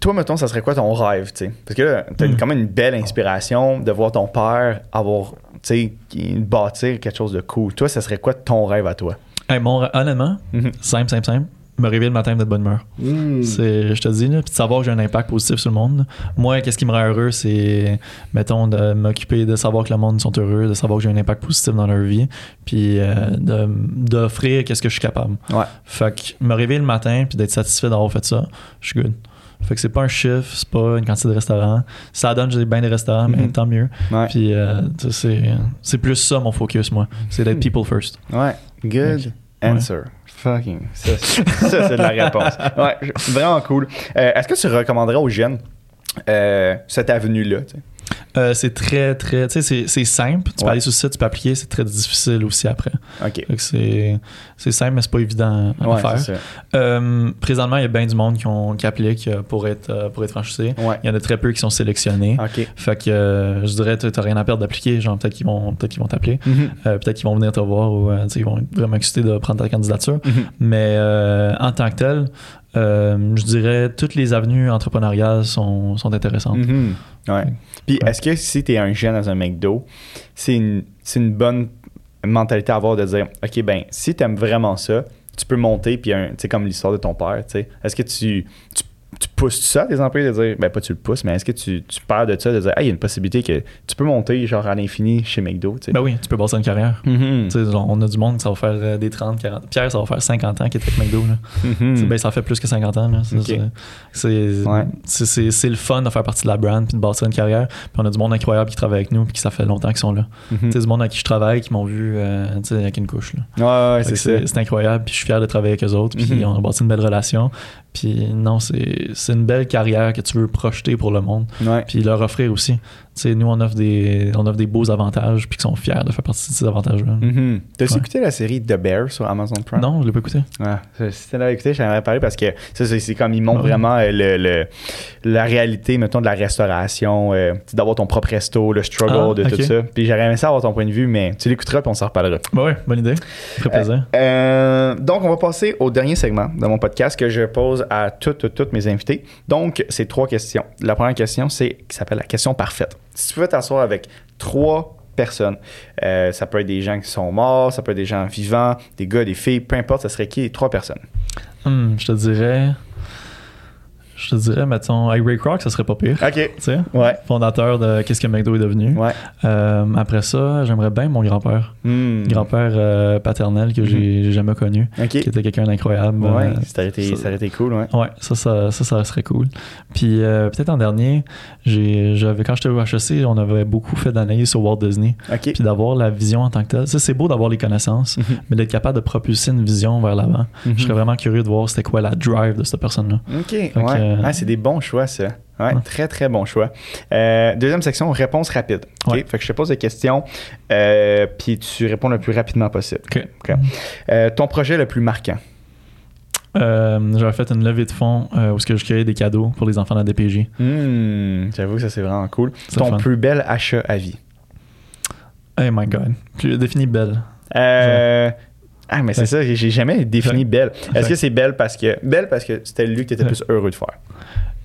toi, mettons, ça serait quoi ton rêve, tu sais? Parce que là, t'as hmm. quand même une belle inspiration de voir ton père avoir, tu sais, bâtir quelque chose de cool. Toi, ça serait quoi ton rêve à toi? Hey, mon, honnêtement, mm-hmm. simple, simple, simple me réveiller le matin d'être bonne humeur. Hmm. C'est, je te dis, là, puis de savoir que j'ai un impact positif sur le monde. Moi, qu'est-ce qui me rend heureux, c'est, mettons, de m'occuper de savoir que le monde sont heureux, de savoir que j'ai un impact positif dans leur vie, puis euh, d'offrir qu'est-ce que je suis capable. Ouais. Fait que me réveiller le matin, puis d'être satisfait d'avoir fait ça, je suis good. Fait que c'est pas un chiffre, c'est pas une quantité de restaurants. Ça donne, j'ai bien des restaurants, mais mm-hmm. tant mieux. Puis euh, c'est, plus ça mon focus, moi. C'est d'être people first. Ouais, good answer. Fucking. Ça, c'est de la réponse. Ouais, vraiment cool. Euh, est-ce que tu recommanderais aux jeunes euh, cette avenue-là? Euh, c'est très, très. Tu sais, c'est simple. Tu peux aller sur le site, tu peux appliquer. C'est très difficile aussi après. OK. C'est simple, mais c'est pas évident à faire. Euh, présentement, il y a bien du monde qui, ont, qui applique pour être, pour être franchisé. Il y en a très peu qui sont sélectionnés. OK. Fait que je dirais, tu n'as rien à perdre d'appliquer. Genre, peut-être qu'ils vont peut-être qu'ils vont t'appeler. Mm-hmm. peut-être qu'ils vont venir te voir ou ils vont être vraiment excités de prendre ta candidature. Mm-hmm. Mais en tant que tel, euh, je dirais toutes les avenues entrepreneuriales sont, sont intéressantes. Mhm. ouais. Puis est-ce que si tu es un jeune dans un McDo, c'est une, une bonne mentalité à avoir de dire OK, ben si tu aimes vraiment ça, tu peux monter, puis c'est comme l'histoire de ton père, tu sais. Est-ce que tu, tu tu pousses ça tes employés de dire, ben pas tu le pousses, mais est-ce que tu, tu perds de ça, de dire, ah, il y a une possibilité que tu peux monter genre à l'infini chez McDo, tu sais? Ben oui, tu peux bosser une carrière. Mm-hmm. on a du monde qui ça va faire euh, des 30, 40. Pierre, ça va faire 50 ans qu'il est avec McDo. Là. Ben, ça fait plus que 50 ans. C'est le fun de faire partie de la brand puis de bâtir une carrière. Puis on a du monde incroyable qui travaille avec nous puis qui ça fait longtemps qu'ils sont là. Mm-hmm. C'est du monde avec qui je travaille qui m'ont vu euh, avec une couche. Là. Ouais, c'est C'est incroyable. Puis je suis fier de travailler avec eux autres. Puis on a bâti une belle relation. Puis non, c'est une belle carrière que tu veux projeter pour le monde. Puis leur offrir aussi nous, on offre, des, on offre des beaux avantages puis qui sont fiers de faire partie de ces avantages-là. Mm-hmm. T'as écouté la série The Bear sur Amazon Prime? Non, je l'ai pas écouté. Ah, si tu l'avais écouté, j'aimerais parler parce que c'est comme ils montrent vraiment euh, le, la réalité, mettons, de la restauration, euh, d'avoir ton propre resto, le struggle ah, de tout ça. Puis j'aurais aimé ça avoir ton point de vue, mais tu l'écouteras puis on s'en reparlera. Bah ouais, bonne idée. Très plaisir. Euh, donc, on va passer au dernier segment de mon podcast que je pose à toutes, toutes mes invités. Donc, c'est trois questions. La première question, c'est qui s'appelle la question parfaite. Si tu veux t'asseoir avec trois personnes, euh, ça peut être des gens qui sont morts, ça peut être des gens vivants, des gars, des filles, peu importe, ça serait qui trois personnes? Hmm, je te dirais je te dirais, mettons, avec Ray Kroc, ça serait pas pire. OK. Tu sais? Ouais. Fondateur de Qu'est-ce que McDo est devenu. Ouais. Euh, après ça, j'aimerais bien mon grand-père. Hmm. Grand-père euh, paternel que j'ai hmm. jamais connu. Qui était quelqu'un d'incroyable. Ouais, euh, ça, aurait été, ça, aurait été cool, ouais. Ouais, ça, ça, ça, serait cool. Puis peut-être en dernier, j'avais quand j'étais au HEC, on avait beaucoup fait d'analyse sur Walt Disney. OK. Puis d'avoir la vision en tant que telle. Ça, c'est beau d'avoir les connaissances, mhm. mais d'être capable de propulser une vision vers l'avant. Mhm. Je serais vraiment curieux de voir c'était quoi la drive de cette personne-là. OK, ouais. Ah, c'est des bons choix ça. Ouais, très, très bon choix. Euh, deuxième section, réponse rapide. Fait que je te pose des questions, euh, puis tu réponds le plus rapidement possible. Euh, ton projet le plus marquant? J'avais fait une levée de fonds où ce que je créais des cadeaux pour les enfants de la DPJ. Hmm, j'avoue que ça, c'est vraiment cool. Ton plus bel achat à vie? Oh my God. Plus défini belle. Ah, mais c'est ça, j'ai jamais défini belle. Est-ce que c'est belle parce que belle parce que c'était lui que tu étais plus heureux de faire?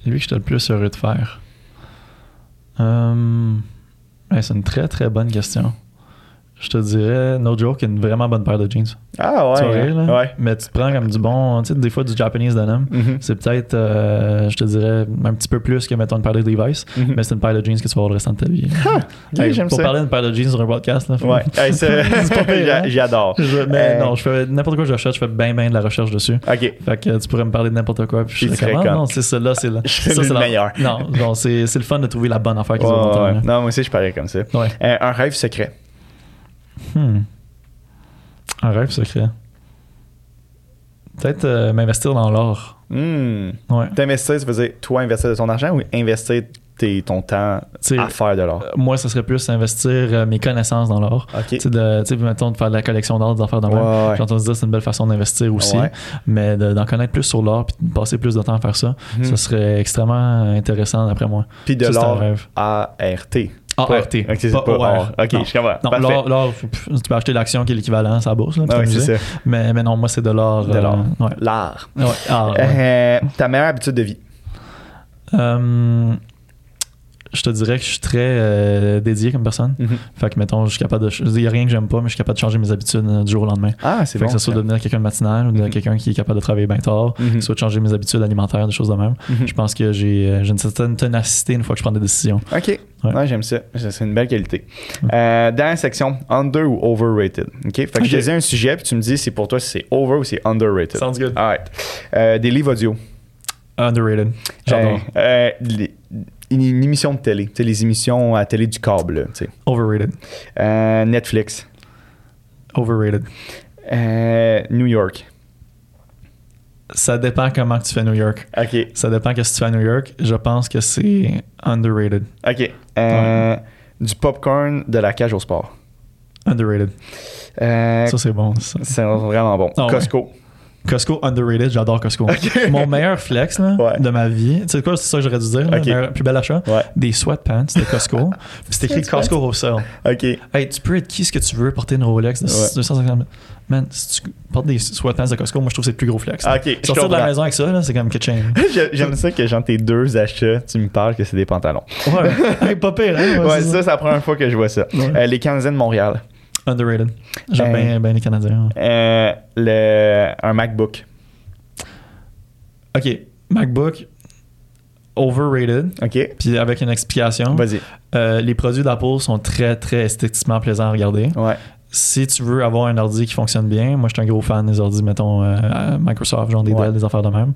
lui que j'étais le plus heureux de faire? Euh, c'est une très très bonne question. Je te dirais, no joke, une vraiment bonne paire de jeans. Ah ouais. Tu ouais. Mais tu te prends comme du bon, tu sais, des fois du Japanese denim. Mm-hmm. C'est peut-être, euh, je te dirais, un petit peu plus que mettons une paire de Levi's, mm-hmm. mais c'est une paire de jeans que tu vas avoir le restant de ta vie. j'aime pour parler d'une paire de jeans sur un podcast, là. Ouais, c'est hein? J'adore. Mais euh, non, je fais n'importe quoi que je recherche, je fais bien bien de la recherche dessus. OK. Fait que tu pourrais me parler de n'importe quoi. Puis je serais comme, ah, non, c'est ça là, c'est là. C'est le meilleur. Non, c'est le fun de trouver la bonne affaire qui ouais, ouais. Non, moi aussi, je parlais comme ça. Euh, un rêve secret. Hmm. Un rêve secret. Peut-être euh, m'investir dans l'or. Hmm. Ouais. T'investir, ça veut dire toi investir de ton argent ou investir ton temps à faire de l'or? Euh, moi, ce serait plus investir euh, mes connaissances dans l'or. OK. Tu sais, mettons, de faire de la collection d'or, d'en faire de même. Ouais, J'entends dire c'est une belle façon d'investir aussi. Mais d'en connaître plus sur l'or puis de passer plus de temps à faire ça, Mhm. ça serait extrêmement intéressant d'après moi. Puis de Ça, l'or rêve. ART. ART. Ok, c'est Pas OR. Ok, Non. je comprends. Non, Parfait. l'or, l'or, pff, tu peux acheter l'action qui est l'équivalent à la bourse. Là, Ah ouais, c'est ça. mais, mais non, moi, c'est de l'or. De l'or. euh, ouais. L'art. Ouais, ah, ouais. Euh, ta meilleure habitude de vie? Euh, je te dirais que je suis très euh, dédié comme personne. Mhm. Fait que, mettons, je suis capable de. Il n'y a rien que j'aime pas, mais je suis capable de changer mes habitudes euh, du jour au lendemain. Ah, c'est Fait bon. que ce soit ça. de devenir quelqu'un de matinal ou de Mhm. quelqu'un qui est capable de travailler bien tard, Mhm. soit de changer mes habitudes alimentaires, des choses de même. Je pense que j'ai euh, une certaine ténacité une fois que je prends des décisions. OK. Ouais. Ouais, j'aime ça. Ça, C'est une belle qualité. Dans la section under ou overrated? OK? Fait que je te dis un sujet, puis tu me dis si pour toi c'est over ou c'est underrated. Sounds good. Alright. Euh, des livres audio. Underrated. J'adore. Les- une, une émission de télé. Tu sais, les émissions à télé du câble. là, tu sais. Overrated. Euh, Netflix. Overrated. Euh, New York. Ça dépend comment tu fais New York. OK. Ça dépend que si tu fais à New York. Je pense que c'est underrated. OK. Euh, Du popcorn de la cage au sport. Underrated. Euh, Ça, c'est bon. ça. c'est vraiment bon. Ah ouais. Costco. Underrated, j'adore Costco. Mon meilleur flex là, Ouais. de ma vie, tu sais quoi, c'est ça que j'aurais dû dire, là, Ok. meilleur- plus bel achat, Ouais. des sweatpants de Costco. C'est écrit. Costco Wholesale. OK. Hey, tu peux être qui ce que tu veux, porter une Rolex de Ouais. 250 000. Man, si tu portes des sweatpants de Costco, moi je trouve que c'est le plus gros flex. là. OK. Sortir de la maison avec ça, là, c'est comme kitchen. J'ai- J'aime ça que genre tes deux achats, tu me parles que c'est des pantalons. Ouais, hey, pas pire, hein? Ouais, c'est ça, c'est la première fois que je vois ça. Ouais. Euh, les Canadiens de Montréal. Underrated. J'aime Euh, bien, bien les Canadiens. Euh, le, un MacBook. Ok, MacBook, overrated. OK. Puis avec une explication, Vas-y. euh, les produits d'Apple sont très, très esthétiquement plaisants à regarder. Ouais. Si tu veux avoir un ordi qui fonctionne bien, moi je suis un gros fan des ordi, mettons euh, Microsoft, genre des Ouais. Dell, des affaires de même.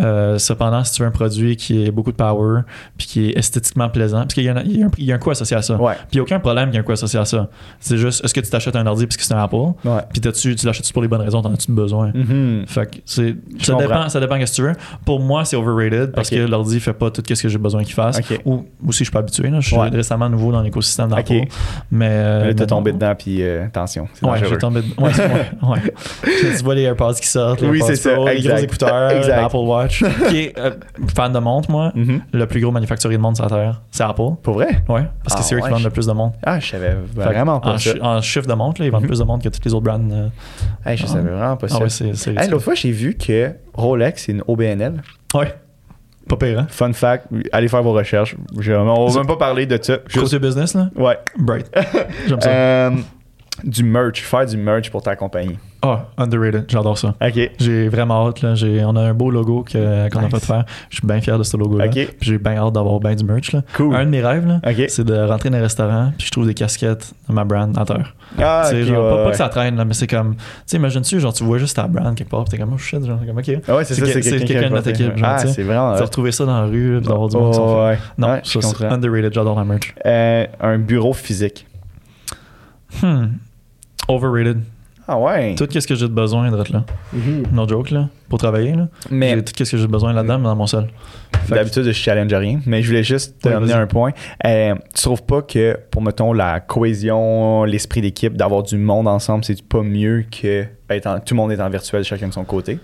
Euh, cependant, si tu veux un produit qui a beaucoup de power, puis qui est esthétiquement plaisant, parce qu'il y, a y a un, il y a un coût associé à ça. Ouais. Puis il n'y a aucun problème qu'il y ait un coût associé à ça. C'est juste, est-ce que tu t'achètes un ordi parce que c'est un Apple, Ouais. puis t'as-tu- tu l'achètes pour les bonnes raisons, t'en as-tu besoin? Mhm. Fait que c'est, ça comprends. dépend, ça dépend de ce que tu veux. Pour moi, c'est overrated parce que l'ordi fait pas tout ce que j'ai besoin qu'il fasse. Ou aussi, je suis pas habitué. Là. Je suis récemment nouveau dans l'écosystème d'Apple. Mais. euh, mais tombé dedans, puis euh, attention. Ouais, dangereux. j'ai tombé. Ouais, c'est- ouais, tu vois les AirPods qui sortent, les Oui, AirPods c'est ça, Pro, les gros écouteurs, l'Apple Watch. qui est euh, fan de montre, moi. Mhm. Le plus gros manufacturier de montre sur la Terre, c'est Apple. Pour vrai? Ouais, parce que Ah, c'est eux qui ouais, vendent je- le plus de montres. Ah, je savais vraiment pas en, ça. en chiffre de montre, là, ils vendent Mhm. plus de montres que tous les autres brands. euh. Hey, je Ah. savais vraiment pas Ah ça. Hey, L'autre fois, j'ai vu que Rolex, c'est une OBNL. Ouais. Pas pire, hein? Fun fact, allez faire vos recherches. Je- on va même pas parler de ça. Juste- Côté business, là, Ouais. bright. J'aime ça. Euh, du merch, faire du merch pour ta compagnie. Ah, underrated, j'adore ça. OK. J'ai vraiment hâte. Là. J'ai, on a un beau logo que- qu'on a Nice. fait faire. Je suis bien fier de ce logo-là. Ok. Puis j'ai bien hâte d'avoir bien du merch. Là. Cool. Un de mes rêves, là, c'est de rentrer dans un restaurant puis je trouve des casquettes de ma brand à terre. Ah, C'est ok, genre, ouais, pas, pas que ça traîne, là, mais c'est comme. Tu sais, imagine-tu, genre, tu vois juste ta brand quelque part puis t'es comme, oh shit, genre, comme, ok. Ah ouais, c'est ça, c'est quelqu'un, de a notre équipe, genre, Ah, c'est vraiment. Tu retrouver ça dans la rue puis d'avoir du monde Oh, ouais. Non, Ouais, je ça, c'est underrated, j'adore la merch. Euh, un bureau physique. Hmm. Overrated. Ah ouais. Tout ce que j'ai de besoin d'être là. Mhm. No joke, là. Pour travailler, là. Mais J'ai tout ce que j'ai besoin là-dedans, mais dans mon que- d'habitude, je challenge rien. Mais je voulais juste te vas-y. un point. Euh, tu trouves pas que, pour mettons, la cohésion, l'esprit d'équipe, d'avoir du monde ensemble, c'est pas mieux que être en- tout le monde est en virtuel, chacun de son côté?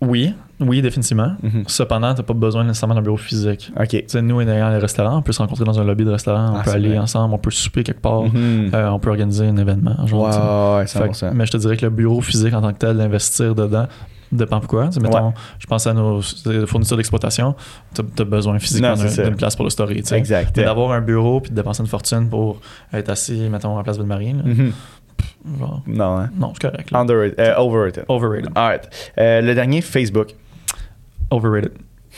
Oui, oui, définitivement. Mhm. Cependant, t'as pas besoin nécessairement d'un bureau physique. OK. Tu sais, nous, ayant les restaurants, on peut se rencontrer dans un lobby de restaurant, on Ah, peut aller vrai. ensemble, on peut souper quelque part, Mhm. euh, on peut organiser un événement. Genre, Ouais, tu sais. ouais, Fait 100%. mais je te dirais que le bureau physique en tant que tel, d'investir dedans, dépend pourquoi. Tu mettons, Ouais. je pense à nos fournisseurs d'exploitation, t'as as besoin physiquement d'une place pour le story. tu. Exact. D'avoir un bureau puis de dépenser une fortune pour être assis, mettons, à la place Ville-Marie, là, Mhm. genre, Non, hein? non, c'est correct. Underrated. euh, overrated. Overrated. Alright. Euh, le dernier, Facebook. Overrated.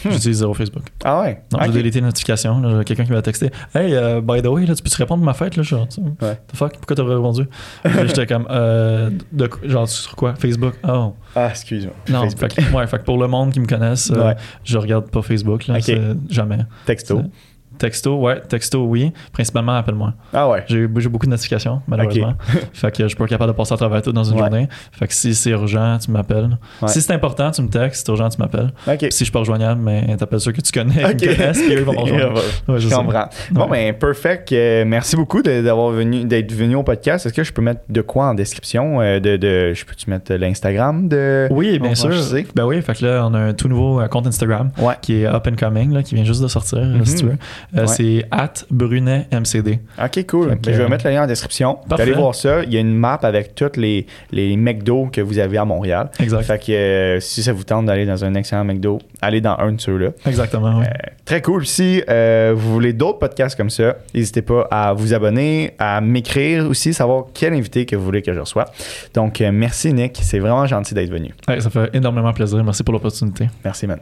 Hmm. J'utilise zéro Facebook. Ah ouais? Non, Ok. j'ai délité les notifications. Quelqu'un qui m'a texté Hey, euh, by the way, là, tu peux-tu répondre à ma fête là, genre, Ouais. The fuck, pourquoi t'as répondu J'étais comme euh, de, Genre, sur quoi? Facebook? Oh. Ah, excuse-moi. Non, fait ouais, fait pour le monde qui me connaisse, euh, je regarde pas Facebook. Là, Jamais. Texto. Texto, ouais, texto, oui. Principalement, appelle-moi. Ah ouais. J'ai beaucoup de notifications, malheureusement. fait que je suis pas capable de passer à travers tout dans une Ouais. journée. Fait que si c'est urgent, tu m'appelles. Ouais. Si c'est important, tu me textes. Si c'est urgent, tu m'appelles. Si je suis pas rejoignable, mais t'appelles ceux que tu connais, Ok. qui me connaissent, puis eux, ils vont me rejoindre. Ouais, je sais. comprends. Bon, ben, perfect. Euh, merci beaucoup d'avoir venu, d'être venu au podcast. Est-ce que je peux mettre de quoi en description? euh, de, de, je peux-tu mettre l'Instagram de. Oui, bien sûr. Ben oui, fait que là, on a un tout nouveau euh, compte Instagram qui est up and coming, là, qui vient juste de sortir, si Mhm. tu veux. Euh, Ouais. C'est at BrunetMCD. Ok, cool. Que, Ben, je vais euh, mettre le lien en description. Allez voir ça. Il y a une map avec tous les, les McDo que vous avez à Montréal. Exact. Fait que euh, si ça vous tente d'aller dans un excellent McDo, allez dans un de ceux-là. Exactement, oui. Euh, très cool. Si vous voulez d'autres podcasts comme ça, n'hésitez pas à vous abonner, à m'écrire aussi, savoir quel invité que vous voulez que je reçoive. Donc, merci Nick. C'est vraiment gentil d'être venu. Ouais, ça fait énormément plaisir. Merci pour l'opportunité. Merci, man.